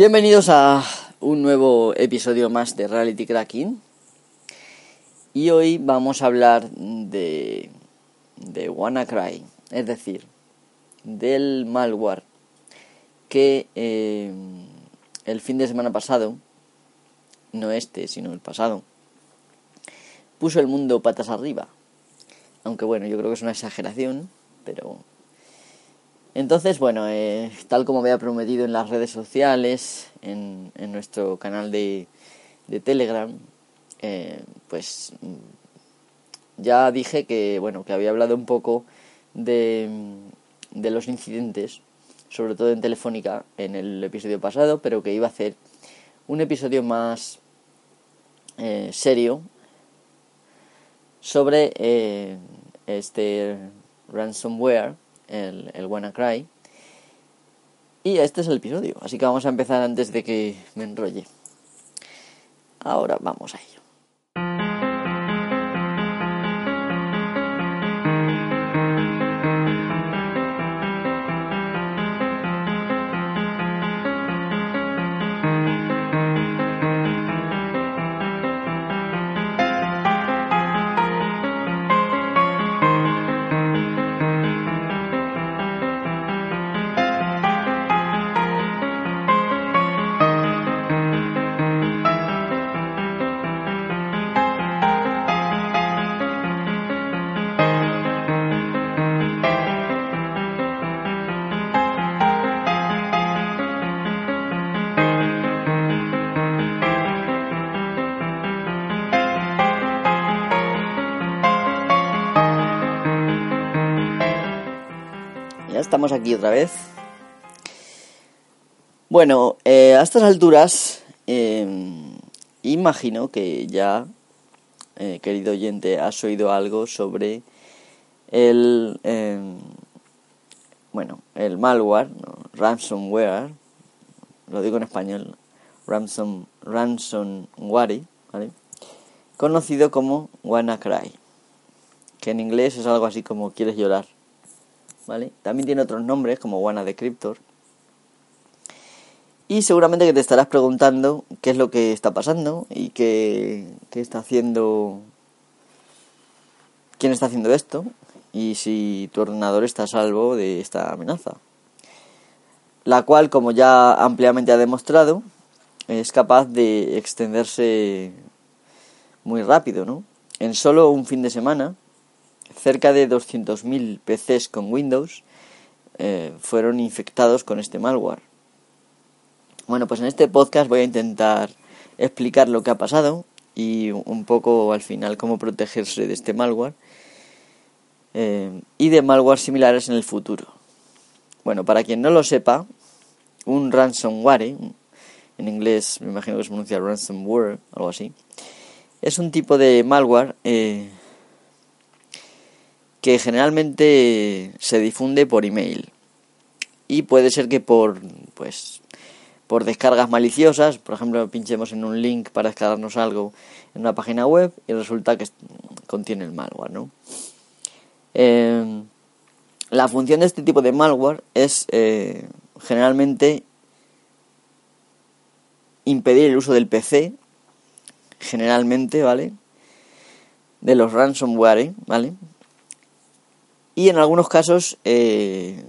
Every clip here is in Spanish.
Bienvenidos a un nuevo episodio más de Reality Cracking. Y hoy vamos a hablar de, de WannaCry, es decir, del malware que eh, el fin de semana pasado, no este, sino el pasado, puso el mundo patas arriba. Aunque bueno, yo creo que es una exageración, pero entonces, bueno, eh, tal como había prometido en las redes sociales, en, nuestro canal de, Telegram, eh, pues mm, ya dije que, bueno, que había hablado un poco de, de los incidentes, sobre todo en Telefónica, en el episodio pasado, pero que iba a hacer un episodio más eh, serio sobre este ransomware el, el WannaCry. Y este es el episodio, así que vamos a empezar antes de que me enrolle. Ahora vamos a ello. Aquí otra vez. Bueno, eh, a estas alturas eh, imagino que ya, eh, querido oyente, has oído algo sobre el, bueno, el malware, ransomware, lo digo en español, ransom, ransomware, conocido como WannaCry, que en inglés es algo así como quieres llorar. ¿Vale? También tiene otros nombres como Wanna Decryptor. Y seguramente que te estarás preguntando qué es lo que está pasando y qué, qué está haciendo. quién está haciendo esto y si tu ordenador está a salvo de esta amenaza. La cual, como ya ampliamente ha demostrado, es capaz de extenderse muy rápido, ¿no? En solo un fin de semana, cerca de 200.000 PCs con Windows eh, fueron infectados con este malware. Bueno, pues en este podcast voy a intentar explicar lo que ha pasado y un poco al final cómo protegerse de este malware eh, y de malware similares en el futuro. Bueno, para quien no lo sepa, un ransomware, en inglés me imagino que se pronuncia ransomware, algo así, es un tipo de malware eh, que generalmente se difunde por email y puede ser que por pues por descargas maliciosas, por ejemplo, pinchemos en un link para descargarnos algo en una página web y resulta que contiene el malware, ¿no? Eh, la función de este tipo de malware es eh, generalmente impedir el uso del PC, generalmente, ¿vale? De los ransomware, ¿vale? Y en algunos casos eh,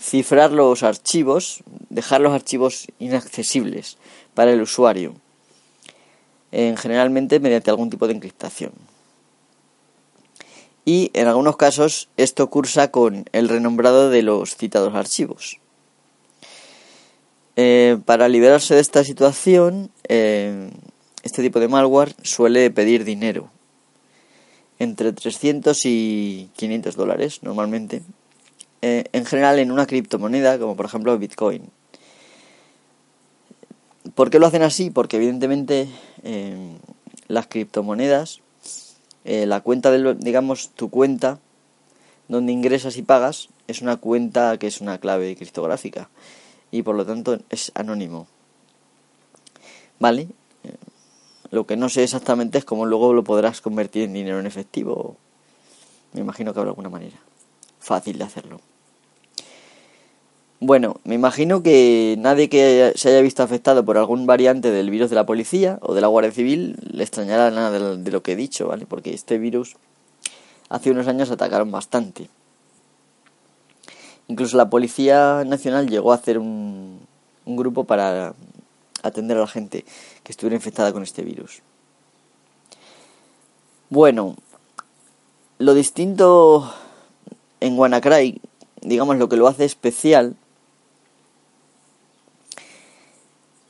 cifrar los archivos, dejar los archivos inaccesibles para el usuario, en, generalmente mediante algún tipo de encriptación. Y en algunos casos esto cursa con el renombrado de los citados archivos. Eh, para liberarse de esta situación, eh, este tipo de malware suele pedir dinero entre 300 y 500 dólares normalmente. Eh, en general en una criptomoneda como por ejemplo Bitcoin. ¿Por qué lo hacen así? Porque evidentemente eh, las criptomonedas, eh, la cuenta del, digamos, tu cuenta donde ingresas y pagas es una cuenta que es una clave criptográfica y por lo tanto es anónimo. ¿Vale? Lo que no sé exactamente es cómo luego lo podrás convertir en dinero en efectivo. Me imagino que habrá alguna manera fácil de hacerlo. Bueno, me imagino que nadie que se haya visto afectado por algún variante del virus de la policía o de la Guardia Civil le extrañará nada de lo que he dicho, ¿vale? Porque este virus hace unos años atacaron bastante. Incluso la Policía Nacional llegó a hacer un, un grupo para atender a la gente que estuviera infectada con este virus. Bueno, lo distinto en WannaCry, digamos lo que lo hace especial,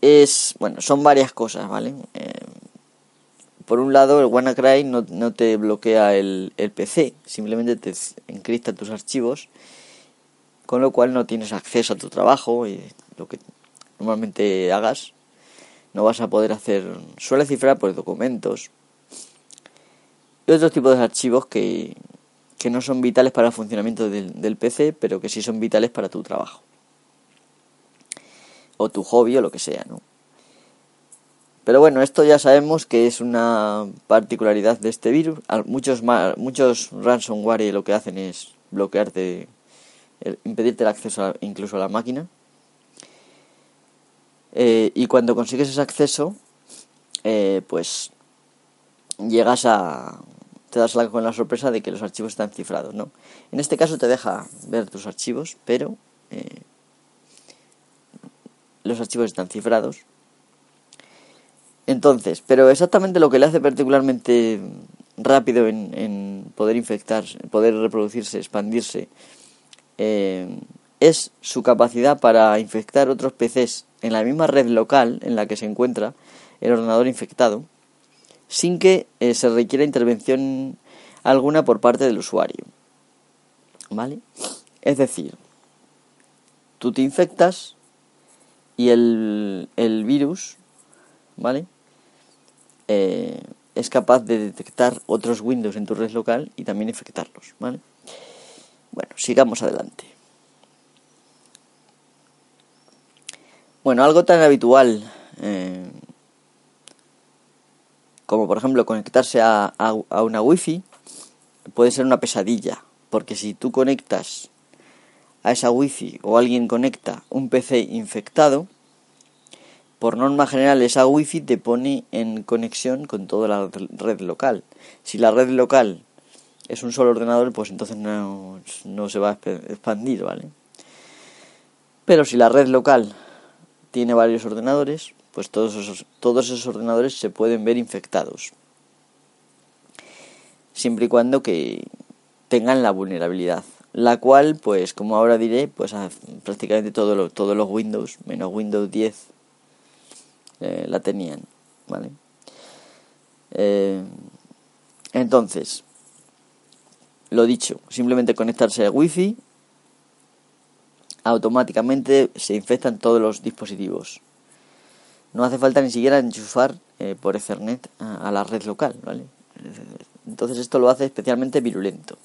es, bueno, son varias cosas, ¿vale? Eh, por un lado, el WannaCry no, no te bloquea el, el, PC, simplemente te encripta tus archivos, con lo cual no tienes acceso a tu trabajo y lo que normalmente hagas. No vas a poder hacer, suele cifrar por documentos y otros tipos de archivos que, que no son vitales para el funcionamiento del, del PC, pero que sí son vitales para tu trabajo o tu hobby o lo que sea, ¿no? Pero bueno, esto ya sabemos que es una particularidad de este virus. Muchos, muchos ransomware lo que hacen es bloquearte, impedirte el acceso incluso a la máquina. Eh, y cuando consigues ese acceso, eh, pues llegas a... te das con la sorpresa de que los archivos están cifrados, ¿no? En este caso te deja ver tus archivos, pero eh, los archivos están cifrados. Entonces, pero exactamente lo que le hace particularmente rápido en, poder infectar, poder reproducirse, expandirse, eh, es su capacidad para infectar otros PCs en la misma red local en la que se encuentra el ordenador infectado, sin que eh, se requiera intervención alguna por parte del usuario. ¿Vale? Es decir, tú te infectas y el, el virus, ¿vale? Eh, es capaz de detectar otros Windows en tu red local y también infectarlos, ¿vale? Bueno, sigamos adelante. Bueno, algo tan habitual eh, como por ejemplo conectarse a, a, a una wifi puede ser una pesadilla, porque si tú conectas a esa wifi o alguien conecta un PC infectado, por norma general esa wifi te pone en conexión con toda la red local. Si la red local es un solo ordenador, pues entonces no, no se va a expandir, ¿vale? Pero si la red local tiene varios ordenadores, pues todos esos, todos esos ordenadores se pueden ver infectados. Siempre y cuando que tengan la vulnerabilidad la cual, pues como ahora diré, pues prácticamente todo todos los Windows, menos Windows 10, eh, la tenían, ¿vale? Eh, entonces, lo dicho, simplemente conectarse a Wi-Fi, automáticamente se infectan todos los dispositivos. No hace falta ni siquiera enchufar eh, por Ethernet a, la red local, ¿vale? Entonces esto lo hace especialmente virulento.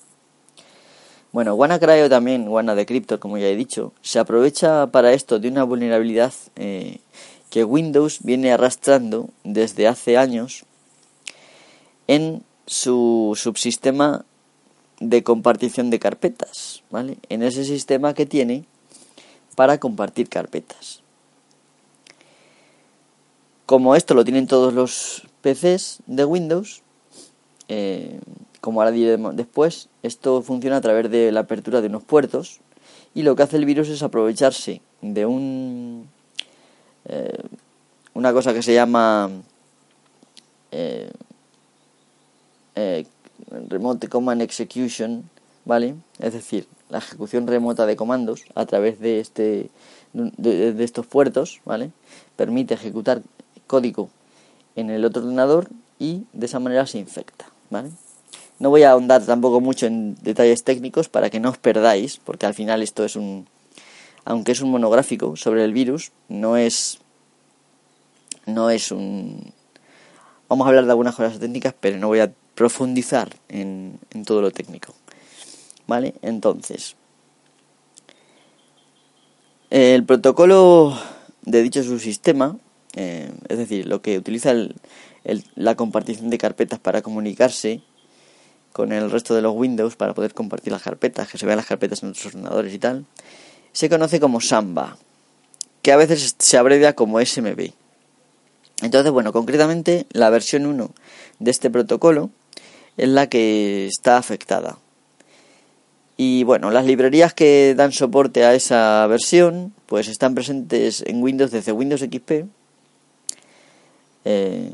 Bueno, WannaCry o también WannaDecryptor, como ya he dicho, se aprovecha para esto de una vulnerabilidad eh, que Windows viene arrastrando desde hace años en su subsistema de compartición de carpetas, ¿vale? En ese sistema que tiene para compartir carpetas. Como esto lo tienen todos los PCs de Windows, eh, como ahora diremos después, esto funciona a través de la apertura de unos puertos y lo que hace el virus es aprovecharse de un eh, una cosa que se llama eh, Remote Command Execution, ¿vale? Es decir, la ejecución remota de comandos a través de este de estos puertos, ¿vale? Permite ejecutar código en el otro ordenador y de esa manera se infecta, ¿vale? No voy a ahondar tampoco mucho en detalles técnicos para que no os perdáis, porque al final esto es un, aunque es un monográfico sobre el virus, no es, no es un, vamos a hablar de algunas cosas técnicas, pero no voy a profundizar en, en todo lo técnico, ¿vale? Entonces, el protocolo de dicho subsistema, eh, es decir, lo que utiliza el, la compartición de carpetas para comunicarse con el resto de los Windows para poder compartir las carpetas, que se vean las carpetas en otros ordenadores y tal, se conoce como Samba, que a veces se abrevia como SMB. Entonces, bueno, concretamente la versión 1 de este protocolo es la que está afectada. Y bueno, las librerías que dan soporte a esa versión, pues están presentes en Windows desde Windows XP eh,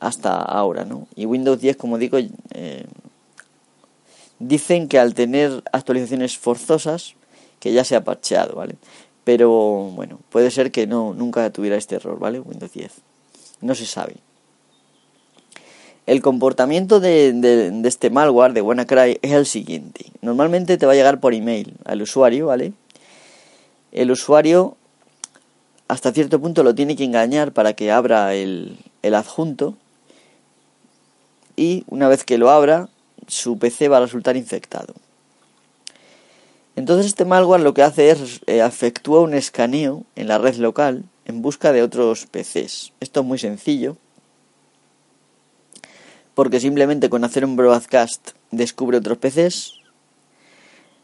hasta ahora, ¿no? Y Windows 10, como digo, eh, dicen que al tener actualizaciones forzosas, que ya se ha parcheado, ¿vale? Pero bueno, puede ser que no nunca tuviera este error, ¿vale? Windows 10. No se sabe. El comportamiento de, este malware de WannaCry es el siguiente. Normalmente te va a llegar por email al usuario, ¿vale? El usuario hasta cierto punto lo tiene que engañar para que abra el, el adjunto y una vez que lo abra su PC va a resultar infectado. Entonces este malware lo que hace es eh, efectúa un escaneo en la red local en busca de otros PCs. Esto es muy sencillo porque simplemente con hacer un broadcast descubre otros PCs.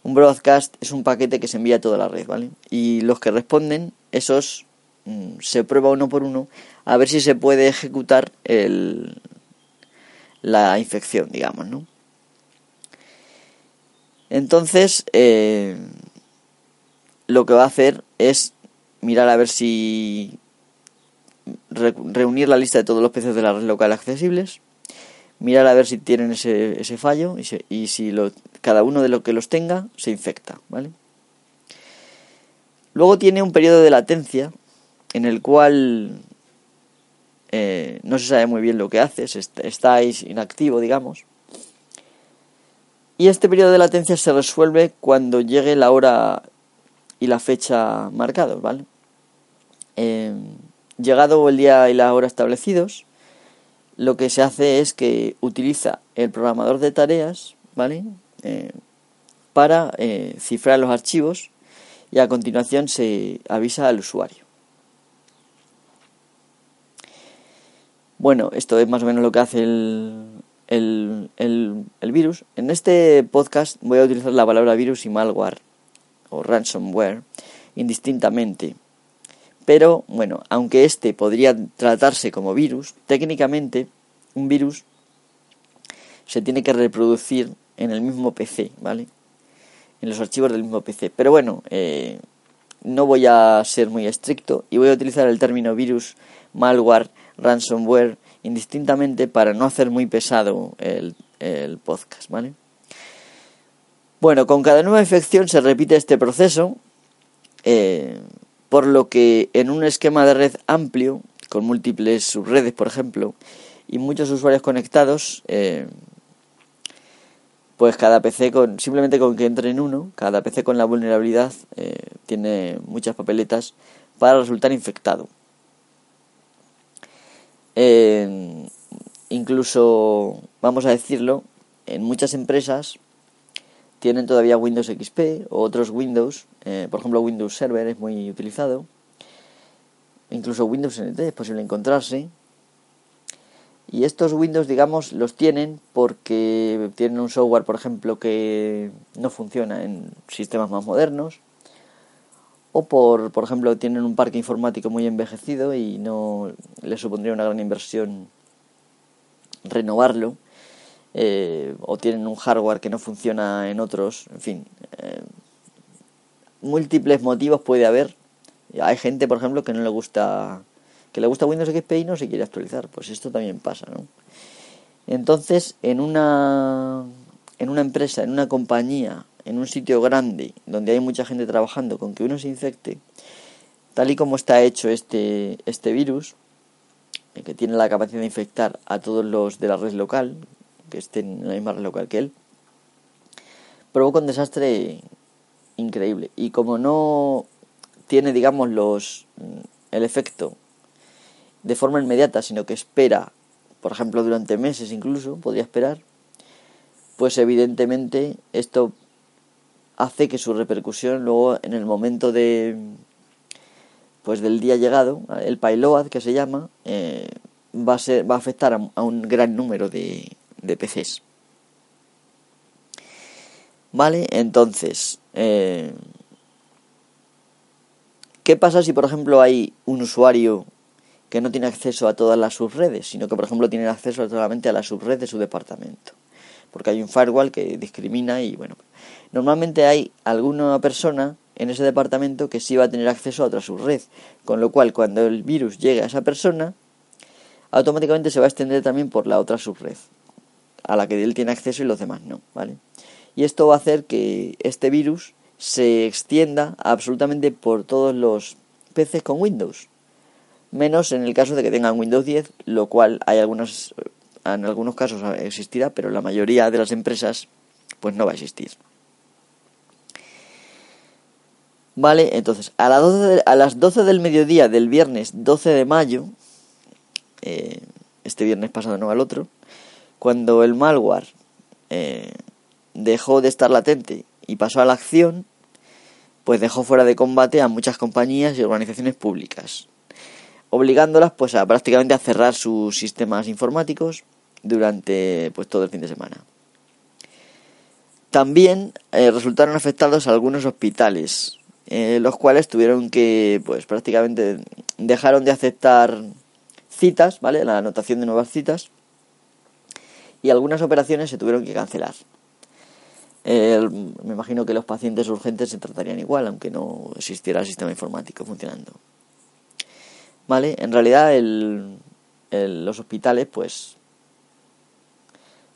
Un broadcast es un paquete que se envía a toda la red, ¿vale? Y los que responden, esos mm, se prueba uno por uno a ver si se puede ejecutar el, la infección, digamos, ¿no? Entonces, eh, lo que va a hacer es mirar a ver si reunir la lista de todos los PCs de la red local accesibles mirar a ver si tienen ese, ese fallo y, si lo, cada uno de los que los tenga se infecta, ¿vale? Luego tiene un periodo de latencia en el cual eh, no se sabe muy bien lo que haces, estáis inactivo, digamos. Y este periodo de latencia se resuelve cuando llegue la hora y la fecha marcados, ¿vale? Eh, llegado el día y la hora establecidos, lo que se hace es que utiliza el programador de tareas, ¿vale? Eh, para eh, cifrar los archivos y a continuación se avisa al usuario. Bueno, esto es más o menos lo que hace el, el, el, virus. En este podcast voy a utilizar la palabra virus y malware o ransomware indistintamente pero bueno, aunque este podría tratarse como virus, técnicamente un virus se tiene que reproducir en el mismo PC, ¿vale? En los archivos del mismo PC. Pero bueno, eh, no voy a ser muy estricto y voy a utilizar el término virus, malware, ransomware indistintamente para no hacer muy pesado el, podcast, ¿vale? Bueno, con cada nueva infección se repite este proceso. Eh, por lo que en un esquema de red amplio, con múltiples subredes, por ejemplo, y muchos usuarios conectados, eh, pues cada PC con simplemente con que entre en uno, cada PC con la vulnerabilidad eh, tiene muchas papeletas para resultar infectado. incluso, vamos a decirlo, en muchas empresas tienen todavía Windows XP o otros Windows, eh, por ejemplo Windows Server es muy utilizado, incluso Windows NT es posible encontrarse. Y estos Windows, digamos, los tienen porque tienen un software, por ejemplo, que no funciona en sistemas más modernos. O por, por ejemplo, tienen un parque informático muy envejecido y no les supondría una gran inversión renovarlo. Eh, o tienen un hardware que no funciona en otros, en fin, eh, múltiples motivos puede haber. Hay gente, por ejemplo, que no le gusta que le gusta Windows XP y no se quiere actualizar, pues esto también pasa, ¿no? Entonces, en una en una empresa, en una compañía, en un sitio grande donde hay mucha gente trabajando con que uno se infecte, tal y como está hecho este este virus, eh, que tiene la capacidad de infectar a todos los de la red local, que estén en la misma local que él, provoca un desastre increíble. Y como no tiene, digamos, los el efecto de forma inmediata, sino que espera, por ejemplo, durante meses incluso, podría esperar, pues evidentemente esto hace que su repercusión luego en el momento de pues del día llegado, el payload que se llama, eh, va a ser va a afectar a un gran número de, de PCs. Vale, entonces, eh, ¿Qué pasa si, por ejemplo, hay un usuario que no tiene acceso a todas las subredes, sino que, por ejemplo, tiene acceso solamente a la subred de su departamento? Porque hay un firewall que discrimina y, bueno, normalmente hay alguna persona en ese departamento que sí va a tener acceso a otra subred, con lo cual cuando el virus llegue a esa persona, automáticamente se va a extender también por la otra subred, a la que él tiene acceso y los demás no, ¿vale? Y esto va a hacer que este virus se extienda absolutamente por todos los PCs con Windows, menos en el caso de que tengan Windows 10, lo cual hay algunos, en algunos casos existirá, pero la mayoría de las empresas pues no va a existir. Vale, entonces, a, las 12 a las 12 del mediodía del viernes 12 de mayo, eh, este viernes pasado, no al otro, cuando el malware eh, dejó de estar latente y pasó a la acción, pues dejó fuera de combate a muchas compañías y organizaciones públicas, obligándolas pues a prácticamente a cerrar sus sistemas informáticos durante pues todo el fin de semana. También eh, resultaron afectados algunos hospitales, eh, los cuales tuvieron que, pues prácticamente dejaron de aceptar citas, ¿vale? La anotación de nuevas citas. Y algunas operaciones se tuvieron que cancelar. me imagino que los pacientes urgentes se tratarían igual, aunque no existiera el sistema informático funcionando. ¿Vale? En realidad los hospitales, pues,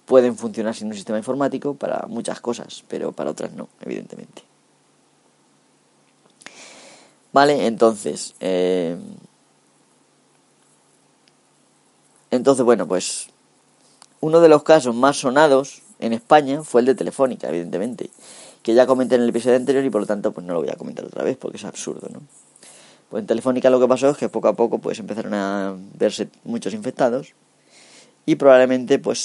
pueden funcionar sin un sistema informático para muchas cosas, pero para otras no, evidentemente. ¿Vale? Entonces, eh, entonces, bueno, pues uno de los casos más sonados en España fue el de Telefónica, evidentemente, que ya comenté en el episodio anterior y por lo tanto pues no lo voy a comentar otra vez porque es absurdo, ¿no? Pues en Telefónica lo que pasó es que poco a poco pues empezaron a verse muchos infectados y probablemente pues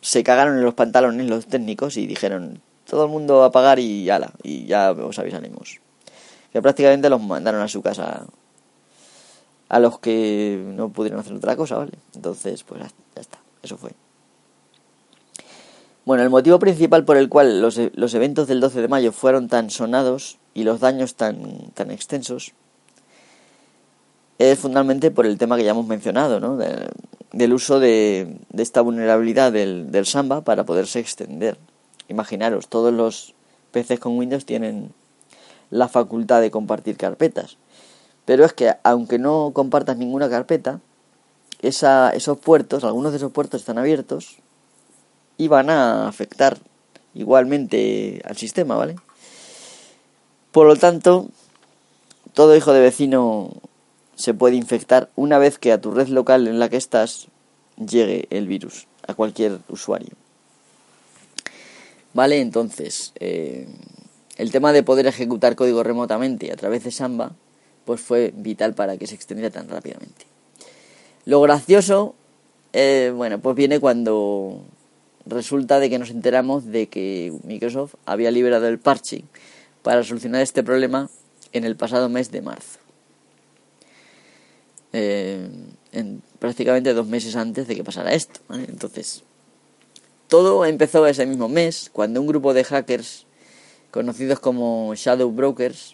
se cagaron en los pantalones los técnicos y dijeron todo el mundo a pagar y ala, y ya os avisaremos. Que prácticamente los mandaron a su casa a los que no pudieron hacer otra cosa, ¿vale? Entonces, pues ya está, eso fue. Bueno, el motivo principal por el cual los, los eventos del 12 de mayo fueron tan sonados y los daños tan, tan extensos es fundamentalmente por el tema que ya hemos mencionado, ¿no? del uso de, de esta vulnerabilidad del, del Samba para poderse extender. Imaginaros, todos los PCs con Windows tienen la facultad de compartir carpetas. Pero es que aunque no compartas ninguna carpeta, esos puertos, algunos de esos puertos están abiertos y van a afectar igualmente al sistema, ¿vale? Por lo tanto, todo hijo de vecino se puede infectar una vez que a tu red local en la que estás llegue el virus, a cualquier usuario. Vale, entonces, eh, el tema de poder ejecutar código remotamente a través de Samba, pues fue vital para que se extendiera tan rápidamente. Lo gracioso, eh, bueno, pues viene cuando resulta de que nos enteramos de que Microsoft había liberado el parche para solucionar este problema en el pasado mes de marzo. Eh, en prácticamente dos meses antes de que pasara esto. Entonces, todo empezó ese mismo mes, cuando un grupo de hackers conocidos como Shadow Brokers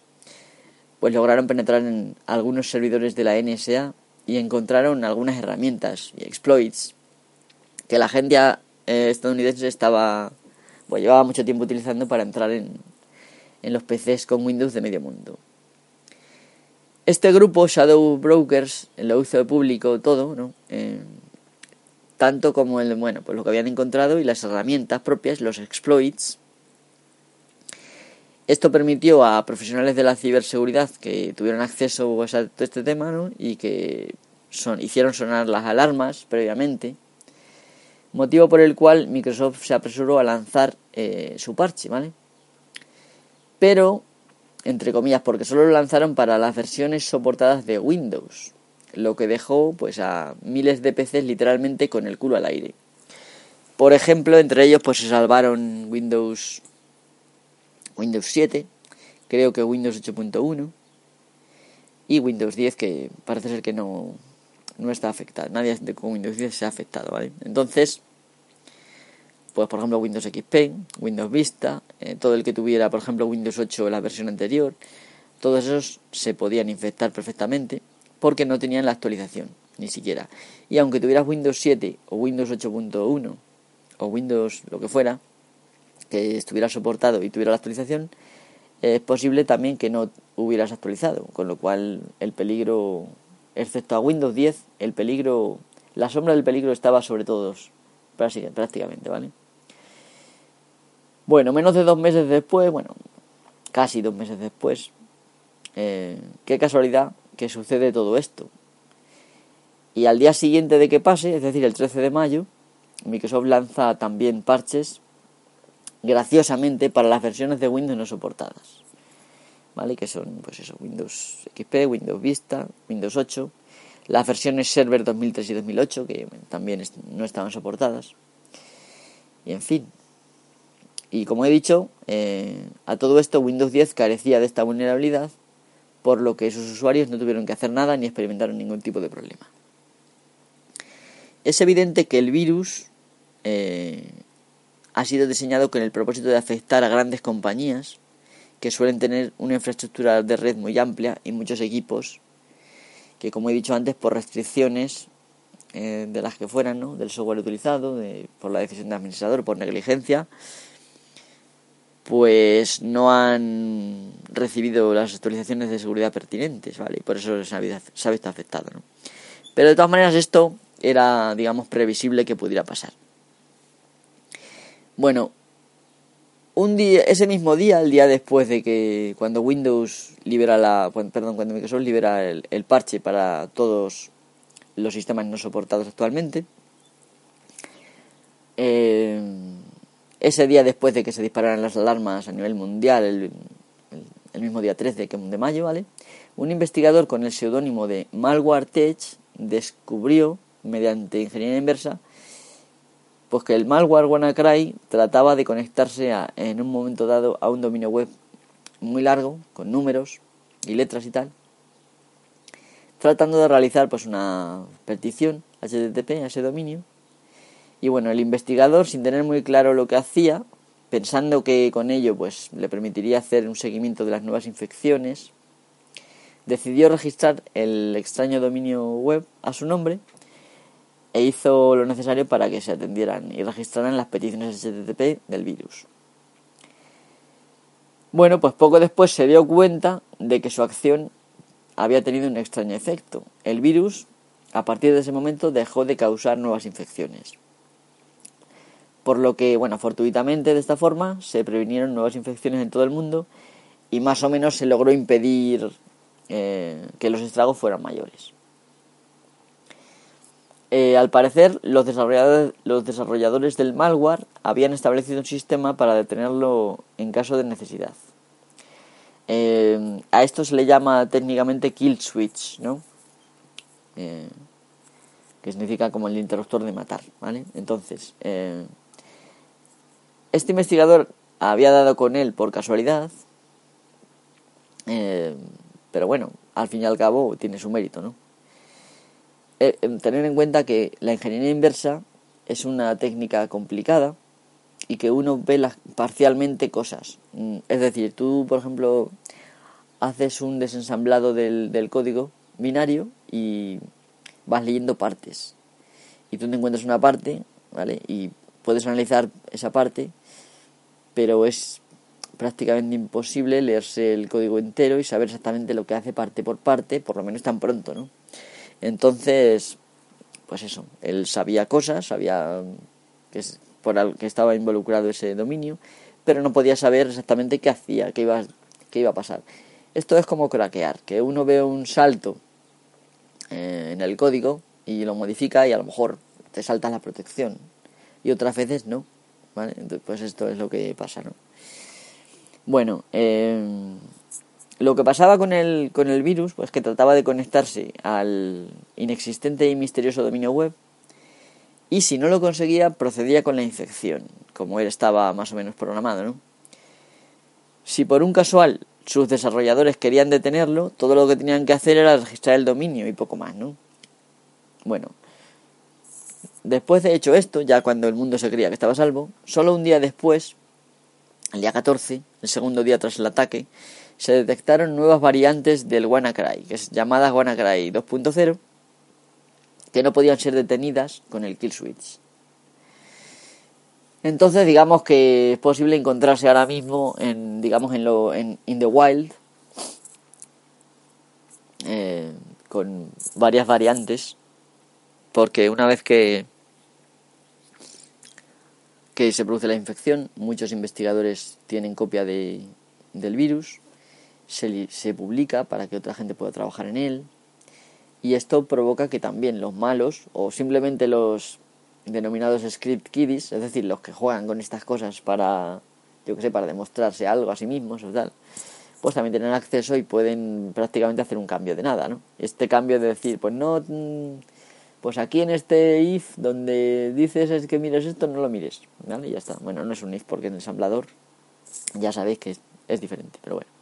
pues lograron penetrar en algunos servidores de la NSA y encontraron algunas herramientas y exploits que la gente eh, estadounidense estaba pues llevaba mucho tiempo utilizando para entrar en, en los PCs con Windows de medio mundo. Este grupo, Shadow Brokers, lo hizo público todo, ¿no? Eh, tanto como el, bueno, pues lo que habían encontrado y las herramientas propias, los exploits. Esto permitió a profesionales de la ciberseguridad que tuvieron acceso a este tema ¿no? y que hicieron sonar las alarmas previamente, motivo por el cual Microsoft se apresuró a lanzar eh, su parche, ¿vale? Pero, entre comillas, porque solo lo lanzaron para las versiones soportadas de Windows lo que dejó pues a miles de PCs literalmente con el culo al aire. Por ejemplo, entre ellos pues se salvaron Windows Windows 7, creo que Windows 8.1 y Windows 10 que parece ser que no no está afectado, nadie con Windows 10 se ha afectado, ¿vale? Entonces, pues por ejemplo Windows XP, Windows Vista, eh, todo el que tuviera, por ejemplo, Windows 8 la versión anterior, todos esos se podían infectar perfectamente porque no tenían la actualización, ni siquiera. Y aunque tuvieras Windows 7 o Windows 8.1 o Windows lo que fuera, que estuviera soportado y tuviera la actualización, es posible también que no hubieras actualizado, con lo cual el peligro, excepto a Windows 10, el peligro, la sombra del peligro estaba sobre todos, prácticamente, ¿vale? Bueno, menos de dos meses después, bueno, casi dos meses después, eh, qué casualidad que sucede todo esto. Y al día siguiente de que pase, es decir, el 13 de mayo, Microsoft lanza también parches graciosamente para las versiones de Windows no soportadas. ¿Vale? Que son, pues eso, Windows XP, Windows Vista, Windows 8, las versiones Server 2003 y 2008, que también no estaban soportadas. Y en fin. Y como he dicho, eh, a todo esto Windows 10 carecía de esta vulnerabilidad, por lo que sus usuarios no tuvieron que hacer nada ni experimentaron ningún tipo de problema. Es evidente que el virus eh, ha sido diseñado con el propósito de afectar a grandes compañías que suelen tener una infraestructura de red muy amplia y muchos equipos que, como he dicho antes, por restricciones eh, de las que fueran, ¿no? del software utilizado, de, por la decisión del administrador, por negligencia, pues no han recibido las actualizaciones de seguridad pertinentes, ¿vale? Y por eso se ha, visto afectado, ¿no? Pero de todas maneras esto era, digamos, previsible que pudiera pasar. Bueno, un día, ese mismo día, el día después de que cuando Windows libera la, perdón, cuando Microsoft libera el, parche para todos los sistemas no soportados actualmente, eh, ese día después de que se dispararan las alarmas a nivel mundial, el, mismo día 13 de mayo, ¿vale? Un investigador con el seudónimo de Malware Tech descubrió, mediante ingeniería inversa, pues que el malware WannaCry trataba de conectarse en un momento dado a un dominio web muy largo, con números y letras y tal, tratando de realizar pues una petición HTTP a ese dominio. Y bueno, el investigador, sin tener muy claro lo que hacía, pensando que con ello pues le permitiría hacer un seguimiento de las nuevas infecciones, decidió registrar el extraño dominio web a su nombre e hizo lo necesario para que se atendieran y registraran las peticiones HTTP del virus. Bueno, pues poco después se dio cuenta de que su acción había tenido un extraño efecto. El virus, a partir de ese momento, dejó de causar nuevas infecciones. Por lo que, bueno, fortuitamente de esta forma se previnieron nuevas infecciones en todo el mundo y más o menos se logró impedir eh, que los estragos fueran mayores. Eh, al parecer, los desarrolladores, los desarrolladores del malware habían establecido un sistema para detenerlo en caso de necesidad. Eh, a esto se le llama técnicamente kill switch, ¿no? Eh, que significa como el interruptor de matar, ¿vale? Entonces, este investigador había dado con él por casualidad, pero bueno, al fin y al cabo tiene su mérito, ¿no? Eh, tener en cuenta que la ingeniería inversa es una técnica complicada y que uno ve las, parcialmente cosas. Mm, es decir, tú, por ejemplo, haces un desensamblado del, del código binario y vas leyendo partes. Y tú te encuentras una parte, ¿vale? Y puedes analizar esa parte, pero es prácticamente imposible leerse el código entero y saber exactamente lo que hace parte por parte, por lo menos tan pronto, ¿no? Entonces, pues eso, él sabía cosas, sabía que, por que estaba involucrado ese dominio, pero no podía saber exactamente qué hacía, qué iba, qué iba a pasar. Esto es como craquear, que uno ve un salto eh, en el código y lo modifica y a lo mejor te salta la protección y otras veces no, ¿vale? Entonces, pues esto es lo que pasa, ¿no? Bueno, eh, lo que pasaba con el, con el virus, pues que trataba de conectarse al inexistente y misterioso dominio web y si no lo conseguía procedía con la infección, como él estaba más o menos programado, ¿no? Si por un casual sus desarrolladores querían detenerlo, todo lo que tenían que hacer era registrar el dominio y poco más, ¿no? Bueno, después de hecho esto, ya cuando el mundo se creía que estaba salvo, solo un día después, el día 14, el segundo día tras el ataque, se detectaron nuevas variantes del WannaCry, que es llamadas WannaCry 2.0, que no podían ser detenidas con el kill switch. Entonces, digamos que es posible encontrarse ahora mismo en, digamos, en lo, en in the wild, eh, con varias variantes, porque una vez que que se produce la infección, muchos investigadores tienen copia de, del virus, se, se publica para que otra gente pueda trabajar en él, y esto provoca que también los malos o simplemente los denominados script kiddies, es decir, los que juegan con estas cosas para, yo que sé, para demostrarse algo a sí mismos o tal, pues también tienen acceso y pueden prácticamente hacer un cambio de nada, ¿no? Este cambio de decir, pues no, mm, pues aquí en este if donde dices es que mires esto, no lo mires, ¿vale? Y ya está. Bueno, no es un if porque en el ensamblador ya sabéis que es, diferente, pero bueno.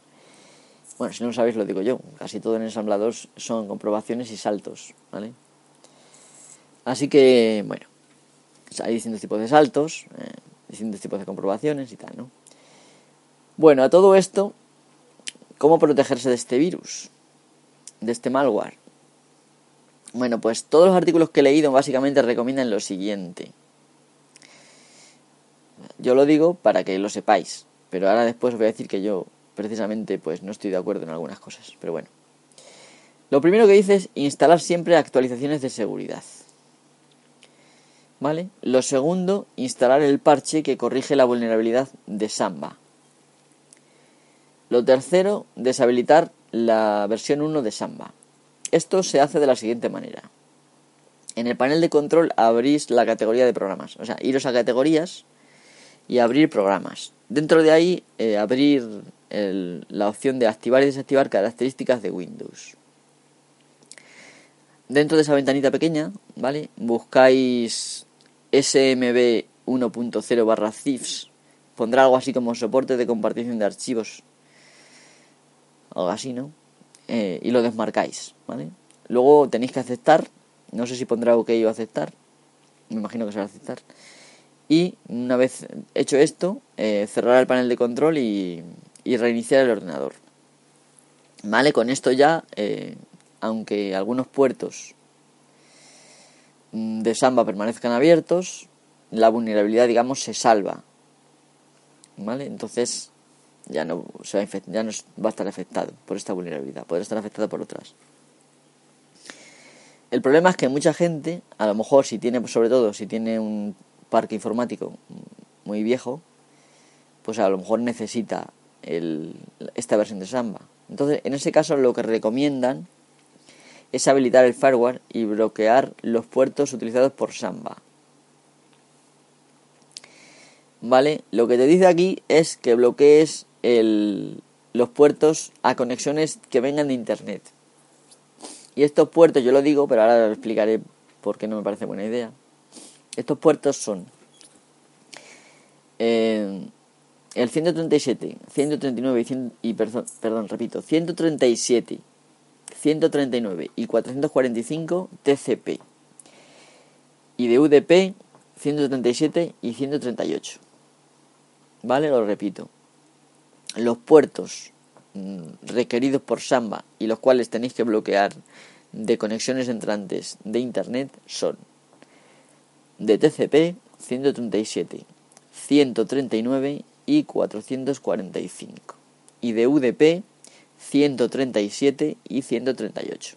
Bueno, si no lo sabéis lo digo yo, casi todo en ensamblador son comprobaciones y saltos, ¿vale? Así que, bueno, hay distintos tipos de saltos, eh, distintos tipos de comprobaciones y tal, ¿no? Bueno, a todo esto, ¿cómo protegerse de este virus? De este malware. Bueno, pues todos los artículos que he leído básicamente recomiendan lo siguiente. Yo lo digo para que lo sepáis, pero ahora después os voy a decir que yo precisamente pues no estoy de acuerdo en algunas cosas, pero bueno. Lo primero que dice es instalar siempre actualizaciones de seguridad. ¿Vale? Lo segundo, instalar el parche que corrige la vulnerabilidad de Samba. Lo tercero, deshabilitar la versión 1 de Samba. Esto se hace de la siguiente manera. En el panel de control abrís la categoría de programas. O sea, iros a categorías y abrir programas. Dentro de ahí, eh, abrir la opción de activar y desactivar características de Windows. Dentro de esa ventanita pequeña, ¿vale? Buscáis SMB 1.0 barra CIFS. Pondrá algo así como soporte de compartición de archivos. Algo así, ¿no? Eh, y lo desmarcáis, ¿vale? Luego tenéis que aceptar, no sé si pondrá OK o aceptar, me imagino que se va a aceptar. Y una vez hecho esto, eh, cerrar el panel de control y, reiniciar el ordenador. Vale, con esto ya, eh, aunque algunos puertos mm, de Samba permanezcan abiertos, la vulnerabilidad, digamos, se salva. ¿Vale? Entonces, ya no, se va, a ya no va a estar afectado por esta vulnerabilidad, podrá estar afectado por otras. El problema es que mucha gente, a lo mejor si tiene, sobre todo si tiene un parque informático muy viejo, pues a lo mejor necesita esta versión de Samba. Entonces, en ese caso lo que recomiendan es habilitar el firewall y bloquear los puertos utilizados por Samba. ¿Vale? Lo que te dice aquí es que bloquees los puertos a conexiones que vengan de Internet. Y estos puertos, yo lo digo, pero ahora lo explicaré por qué no me parece buena idea. Estos puertos son eh, el 137, 139 y, y perdón, repito, 137, 139 y 445 TCP. Y de UDP 137 y 138. ¿Vale? Lo repito los puertos mm, requeridos por Samba y los cuales tenéis que bloquear de conexiones entrantes de Internet son de TCP 137, 139 y 445 y de UDP 137 y 138.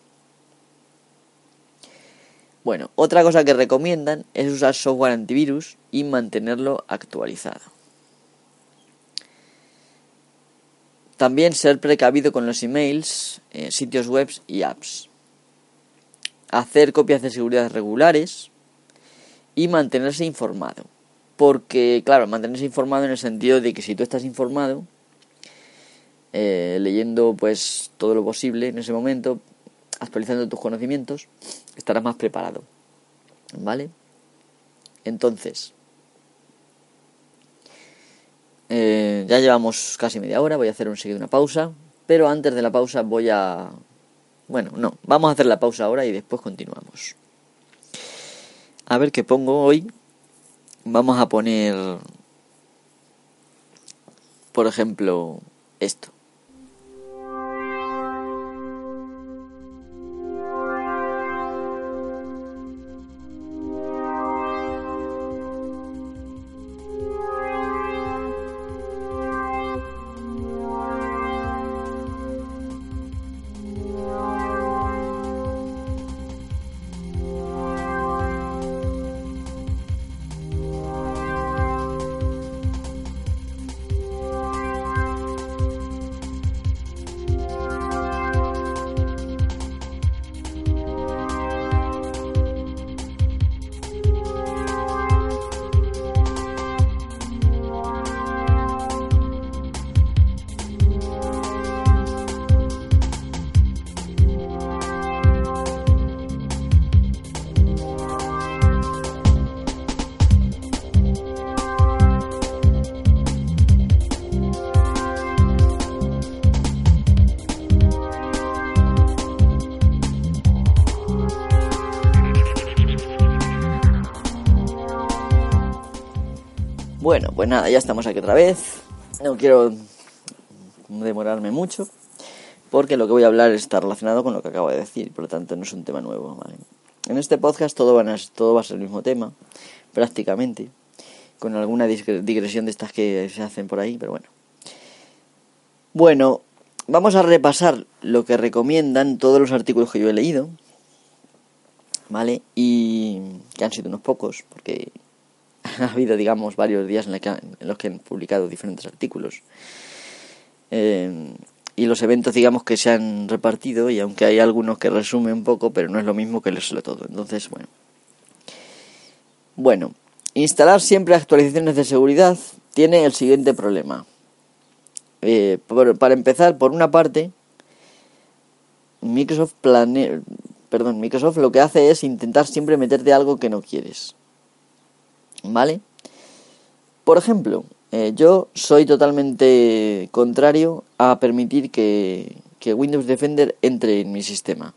Bueno, otra cosa que recomiendan es usar software antivirus y mantenerlo actualizado. También ser precavido con los emails, eh, sitios web y apps. Hacer copias de seguridad regulares y mantenerse informado. Porque, claro, mantenerse informado en el sentido de que si tú estás informado, eh, leyendo pues todo lo posible en ese momento, actualizando tus conocimientos, estarás más preparado. ¿Vale? Entonces, eh, ya llevamos casi media hora, voy a hacer un seguido una pausa, pero antes de la pausa voy a... Bueno, no, vamos a hacer la pausa ahora y después continuamos. a ver qué pongo hoy. Vamos a poner, por ejemplo, esto. Pues nada, ya estamos aquí otra vez. No quiero demorarme mucho, porque lo que voy a hablar está relacionado con lo que acabo de decir, por lo tanto no es un tema nuevo. En este podcast todo, van a, todo va a ser el mismo tema, prácticamente, con alguna digresión de estas que se hacen por ahí, pero bueno. Bueno, vamos a repasar lo que recomiendan todos los artículos que yo he leído, ¿vale? Y que han sido unos pocos, porque ha habido, digamos, varios días en, los que han publicado diferentes artículos. Eh, y los eventos, digamos, que se han repartido, y aunque hay algunos que resumen un poco, pero no es lo mismo que leerlo todo. Entonces, bueno. Bueno, instalar siempre actualizaciones de seguridad tiene el siguiente problema. Eh, para empezar, por una parte, Microsoft planea, perdón, Microsoft lo que hace es intentar siempre meterte algo que no quieres. ¿Vale? Por ejemplo, eh, yo soy totalmente contrario a permitir que, Windows Defender entre en mi sistema.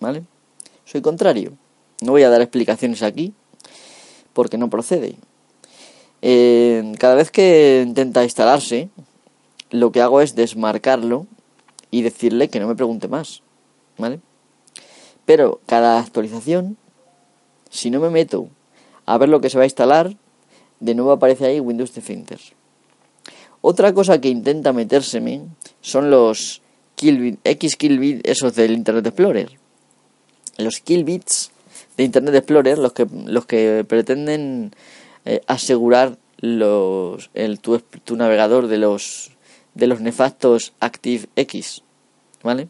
¿Vale? Soy contrario. No voy a dar explicaciones aquí porque no procede. Eh, cada vez que intenta instalarse, lo que hago es desmarcarlo y decirle que no me pregunte más. ¿Vale? Pero cada actualización, si no me meto a ver lo que se va a instalar, de nuevo aparece ahí Windows Defender. Otra cosa que intenta metérseme son los X Killbits, esos del Internet Explorer. Los Killbits de Internet Explorer, los que, los que pretenden eh, asegurar los, el, tu, tu navegador de los, de los nefastos ActiveX, ¿vale?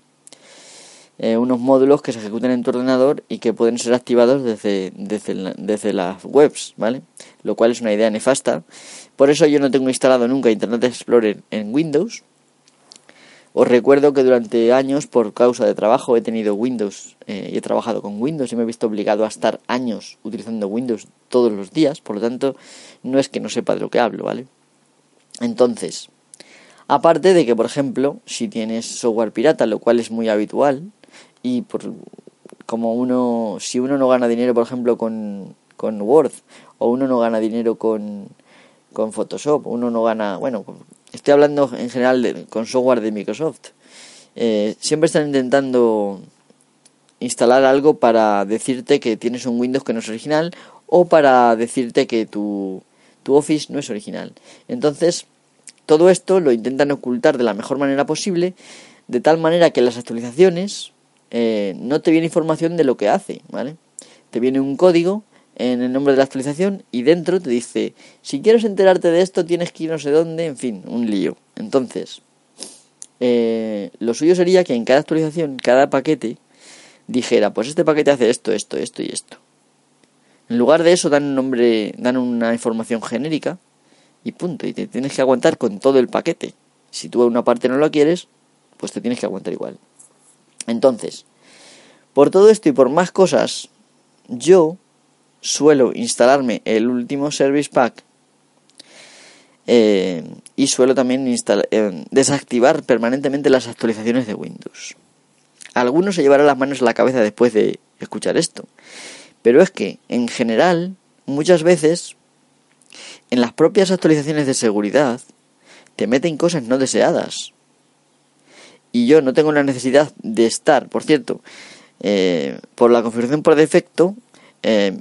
Eh, unos módulos que se ejecuten en tu ordenador y que pueden ser activados desde, desde, desde, las webs, ¿vale? Lo cual es una idea nefasta. Por eso yo no tengo instalado nunca Internet Explorer en Windows. Os recuerdo que durante años, por causa de trabajo, he tenido Windows eh, y he trabajado con Windows y me he visto obligado a estar años utilizando Windows todos los días. Por lo tanto, no es que no sepa de lo que hablo, ¿vale? Entonces, aparte de que, por ejemplo, si tienes software pirata, lo cual es muy habitual, y por como uno si uno no gana dinero por ejemplo con, con Word o uno no gana dinero con, con Photoshop uno no gana bueno estoy hablando en general de, con software de Microsoft eh, siempre están intentando instalar algo para decirte que tienes un Windows que no es original o para decirte que tu, tu Office no es original. Entonces todo esto lo intentan ocultar de la mejor manera posible de tal manera que las actualizaciones eh, no te viene información de lo que hace, ¿vale? Te viene un código en el nombre de la actualización y dentro te dice, si quieres enterarte de esto tienes que ir no sé dónde, en fin, un lío. Entonces, eh, lo suyo sería que en cada actualización, cada paquete, dijera, pues este paquete hace esto, esto, esto y esto. En lugar de eso dan un nombre, dan una información genérica y punto, y te tienes que aguantar con todo el paquete. Si tú una parte no lo quieres, pues te tienes que aguantar igual. Entonces, por todo esto y por más cosas, yo suelo instalarme el último Service Pack eh, y suelo también eh, desactivar permanentemente las actualizaciones de Windows. Algunos se llevarán las manos a la cabeza después de escuchar esto, Pero es que, en general, muchas veces, en las propias actualizaciones de seguridad, te meten cosas no deseadas. Y yo no tengo la necesidad de estar, por cierto, eh, por la configuración por defecto, eh,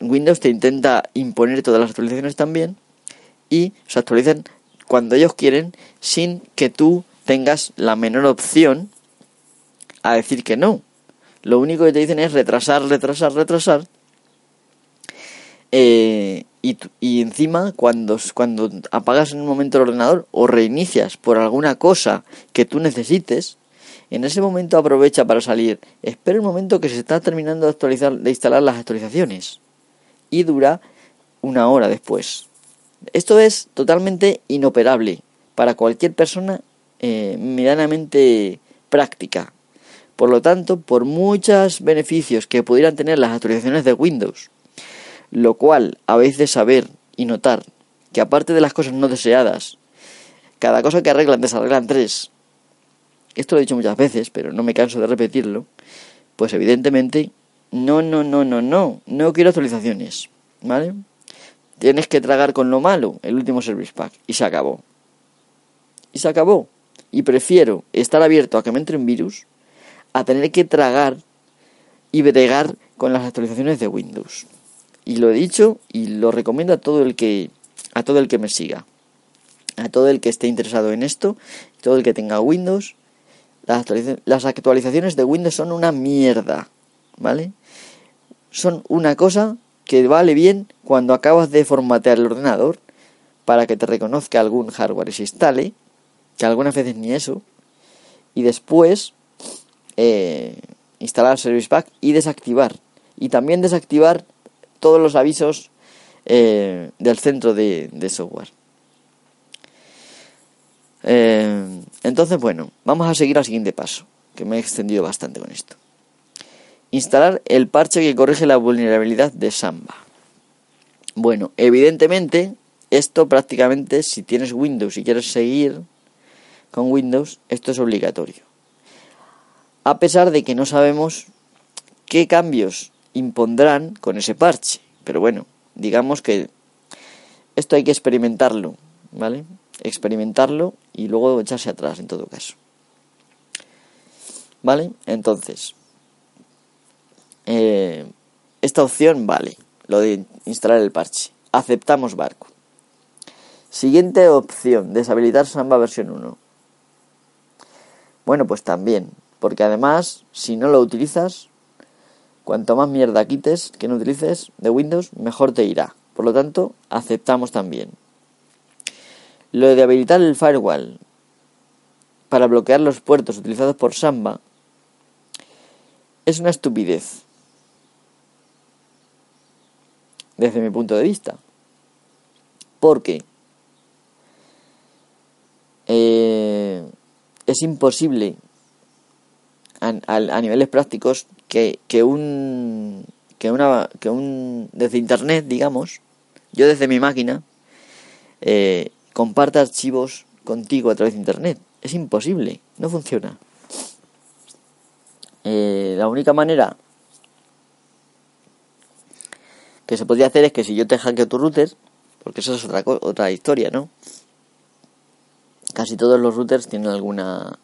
Windows te intenta imponer todas las actualizaciones también y se actualizan cuando ellos quieren sin que tú tengas la menor opción a decir que no. Lo único que te dicen es retrasar, retrasar, retrasar. Eh, y, encima, cuando, cuando apagas en un momento el ordenador o reinicias por alguna cosa que tú necesites, en ese momento aprovecha para salir. Espera un momento que se está terminando de actualizar, de instalar las actualizaciones. Y dura una hora después. Esto es totalmente inoperable para cualquier persona eh, medianamente práctica. Por lo tanto, por muchos beneficios que pudieran tener las actualizaciones de Windows, lo cual habéis de saber y notar que aparte de las cosas no deseadas, cada cosa que arreglan desarreglan tres. Esto lo he dicho muchas veces, pero no me canso de repetirlo. Pues evidentemente, no, no, no, no, no, no quiero actualizaciones, ¿vale? Tienes que tragar con lo malo el último Service Pack y se acabó. Y se acabó. Y prefiero estar abierto a que me entre un virus a tener que tragar y bregar con las actualizaciones de Windows. Y lo he dicho y lo recomiendo a todo el que a todo el que me siga. A todo el que esté interesado en esto, todo el que tenga Windows, las, actualizaciones de Windows son una mierda, ¿vale? Son una cosa que vale bien cuando acabas de formatear el ordenador para que te reconozca algún hardware y se instale, que algunas veces ni eso, y después eh, instalar Service Pack y desactivar. Y también desactivar todos los avisos eh, del centro de, software. Eh, entonces, bueno, vamos a seguir al siguiente paso, que me he extendido bastante con esto. Instalar el parche que corrige la vulnerabilidad de Samba. Bueno, evidentemente, esto prácticamente, si tienes Windows y quieres seguir con Windows, esto es obligatorio. A pesar de que no sabemos qué cambios impondrán con ese parche. Pero bueno, digamos que esto hay que experimentarlo, ¿vale? Experimentarlo y luego echarse atrás en todo caso. ¿Vale? Entonces, eh, esta opción vale, lo de instalar el parche. Aceptamos barco. Siguiente opción, deshabilitar Samba versión 1. Bueno, pues también, porque además, si no lo utilizas, cuanto más mierda quites que no utilices de Windows, mejor te irá. Por lo tanto, aceptamos también. Lo de habilitar el firewall para bloquear los puertos utilizados por Samba es una estupidez. desde mi punto de vista. Porque eh, es imposible a, a, niveles prácticos que, que un que una que un desde internet digamos yo desde mi máquina eh, comparta archivos contigo a través de internet es imposible no funciona eh, la única manera que se podría hacer es que si yo te hackeo tu router, porque eso es otra, otra historia, ¿no? Casi todos los routers tienen alguna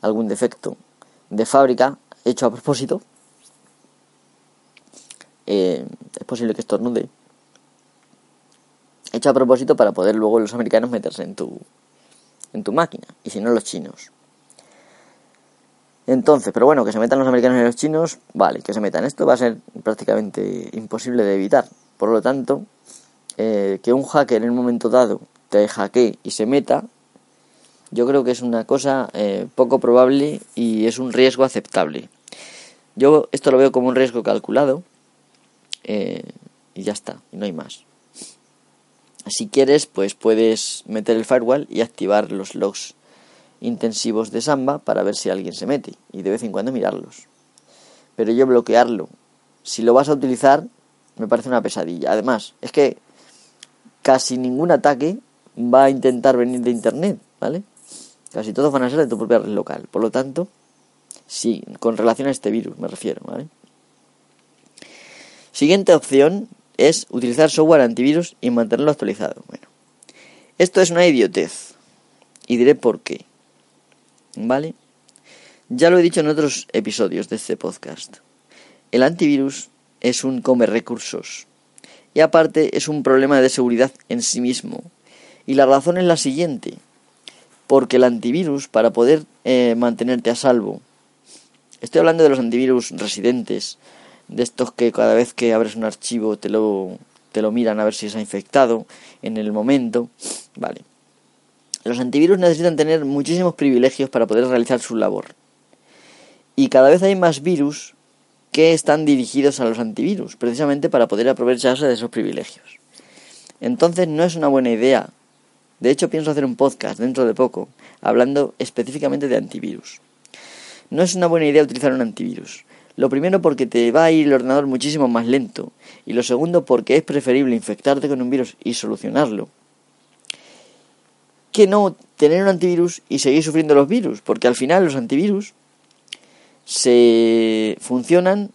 algún defecto de fábrica hecho a propósito. Eh, es posible que estornude. Hecho a propósito para poder luego los americanos meterse en tu en tu máquina y si no los chinos. Entonces, pero bueno, que se metan los americanos y los chinos, vale, que se metan. Esto va a ser prácticamente imposible de evitar. Por lo tanto, eh, que un hacker en un momento dado te hackee y se meta, yo creo que es una cosa eh, poco probable y es un riesgo aceptable. Yo esto lo veo como un riesgo calculado eh, y ya está, y no hay más. Si quieres, pues puedes meter el firewall y activar los logs intensivos de Samba para ver si alguien se mete y de vez en cuando mirarlos. Pero yo bloquearlo, si lo vas a utilizar, me parece una pesadilla. Además, es que casi ningún ataque va a intentar venir de Internet, ¿vale? Casi todos van a ser de tu propia red local. Por lo tanto, sí, con relación a este virus me refiero, ¿vale? Siguiente opción es utilizar software antivirus y mantenerlo actualizado. Bueno, esto es una idiotez y diré por qué. ¿Vale? Ya lo he dicho en otros episodios de este podcast. El antivirus es un come recursos y aparte es un problema de seguridad en sí mismo. Y la razón es la siguiente. Porque el antivirus, para poder eh, mantenerte a salvo, estoy hablando de los antivirus residentes, de estos que cada vez que abres un archivo te lo, te lo miran a ver si se ha infectado en el momento. Vale. Los antivirus necesitan tener muchísimos privilegios para poder realizar su labor. Y cada vez hay más virus que están dirigidos a los antivirus, precisamente para poder aprovecharse de esos privilegios. Entonces no es una buena idea. De hecho, pienso hacer un podcast dentro de poco, hablando específicamente de antivirus. No es una buena idea utilizar un antivirus. Lo primero porque te va a ir el ordenador muchísimo más lento. Y lo segundo porque es preferible infectarte con un virus y solucionarlo. Que no tener un antivirus y seguir sufriendo los virus. Porque al final los antivirus se funcionan,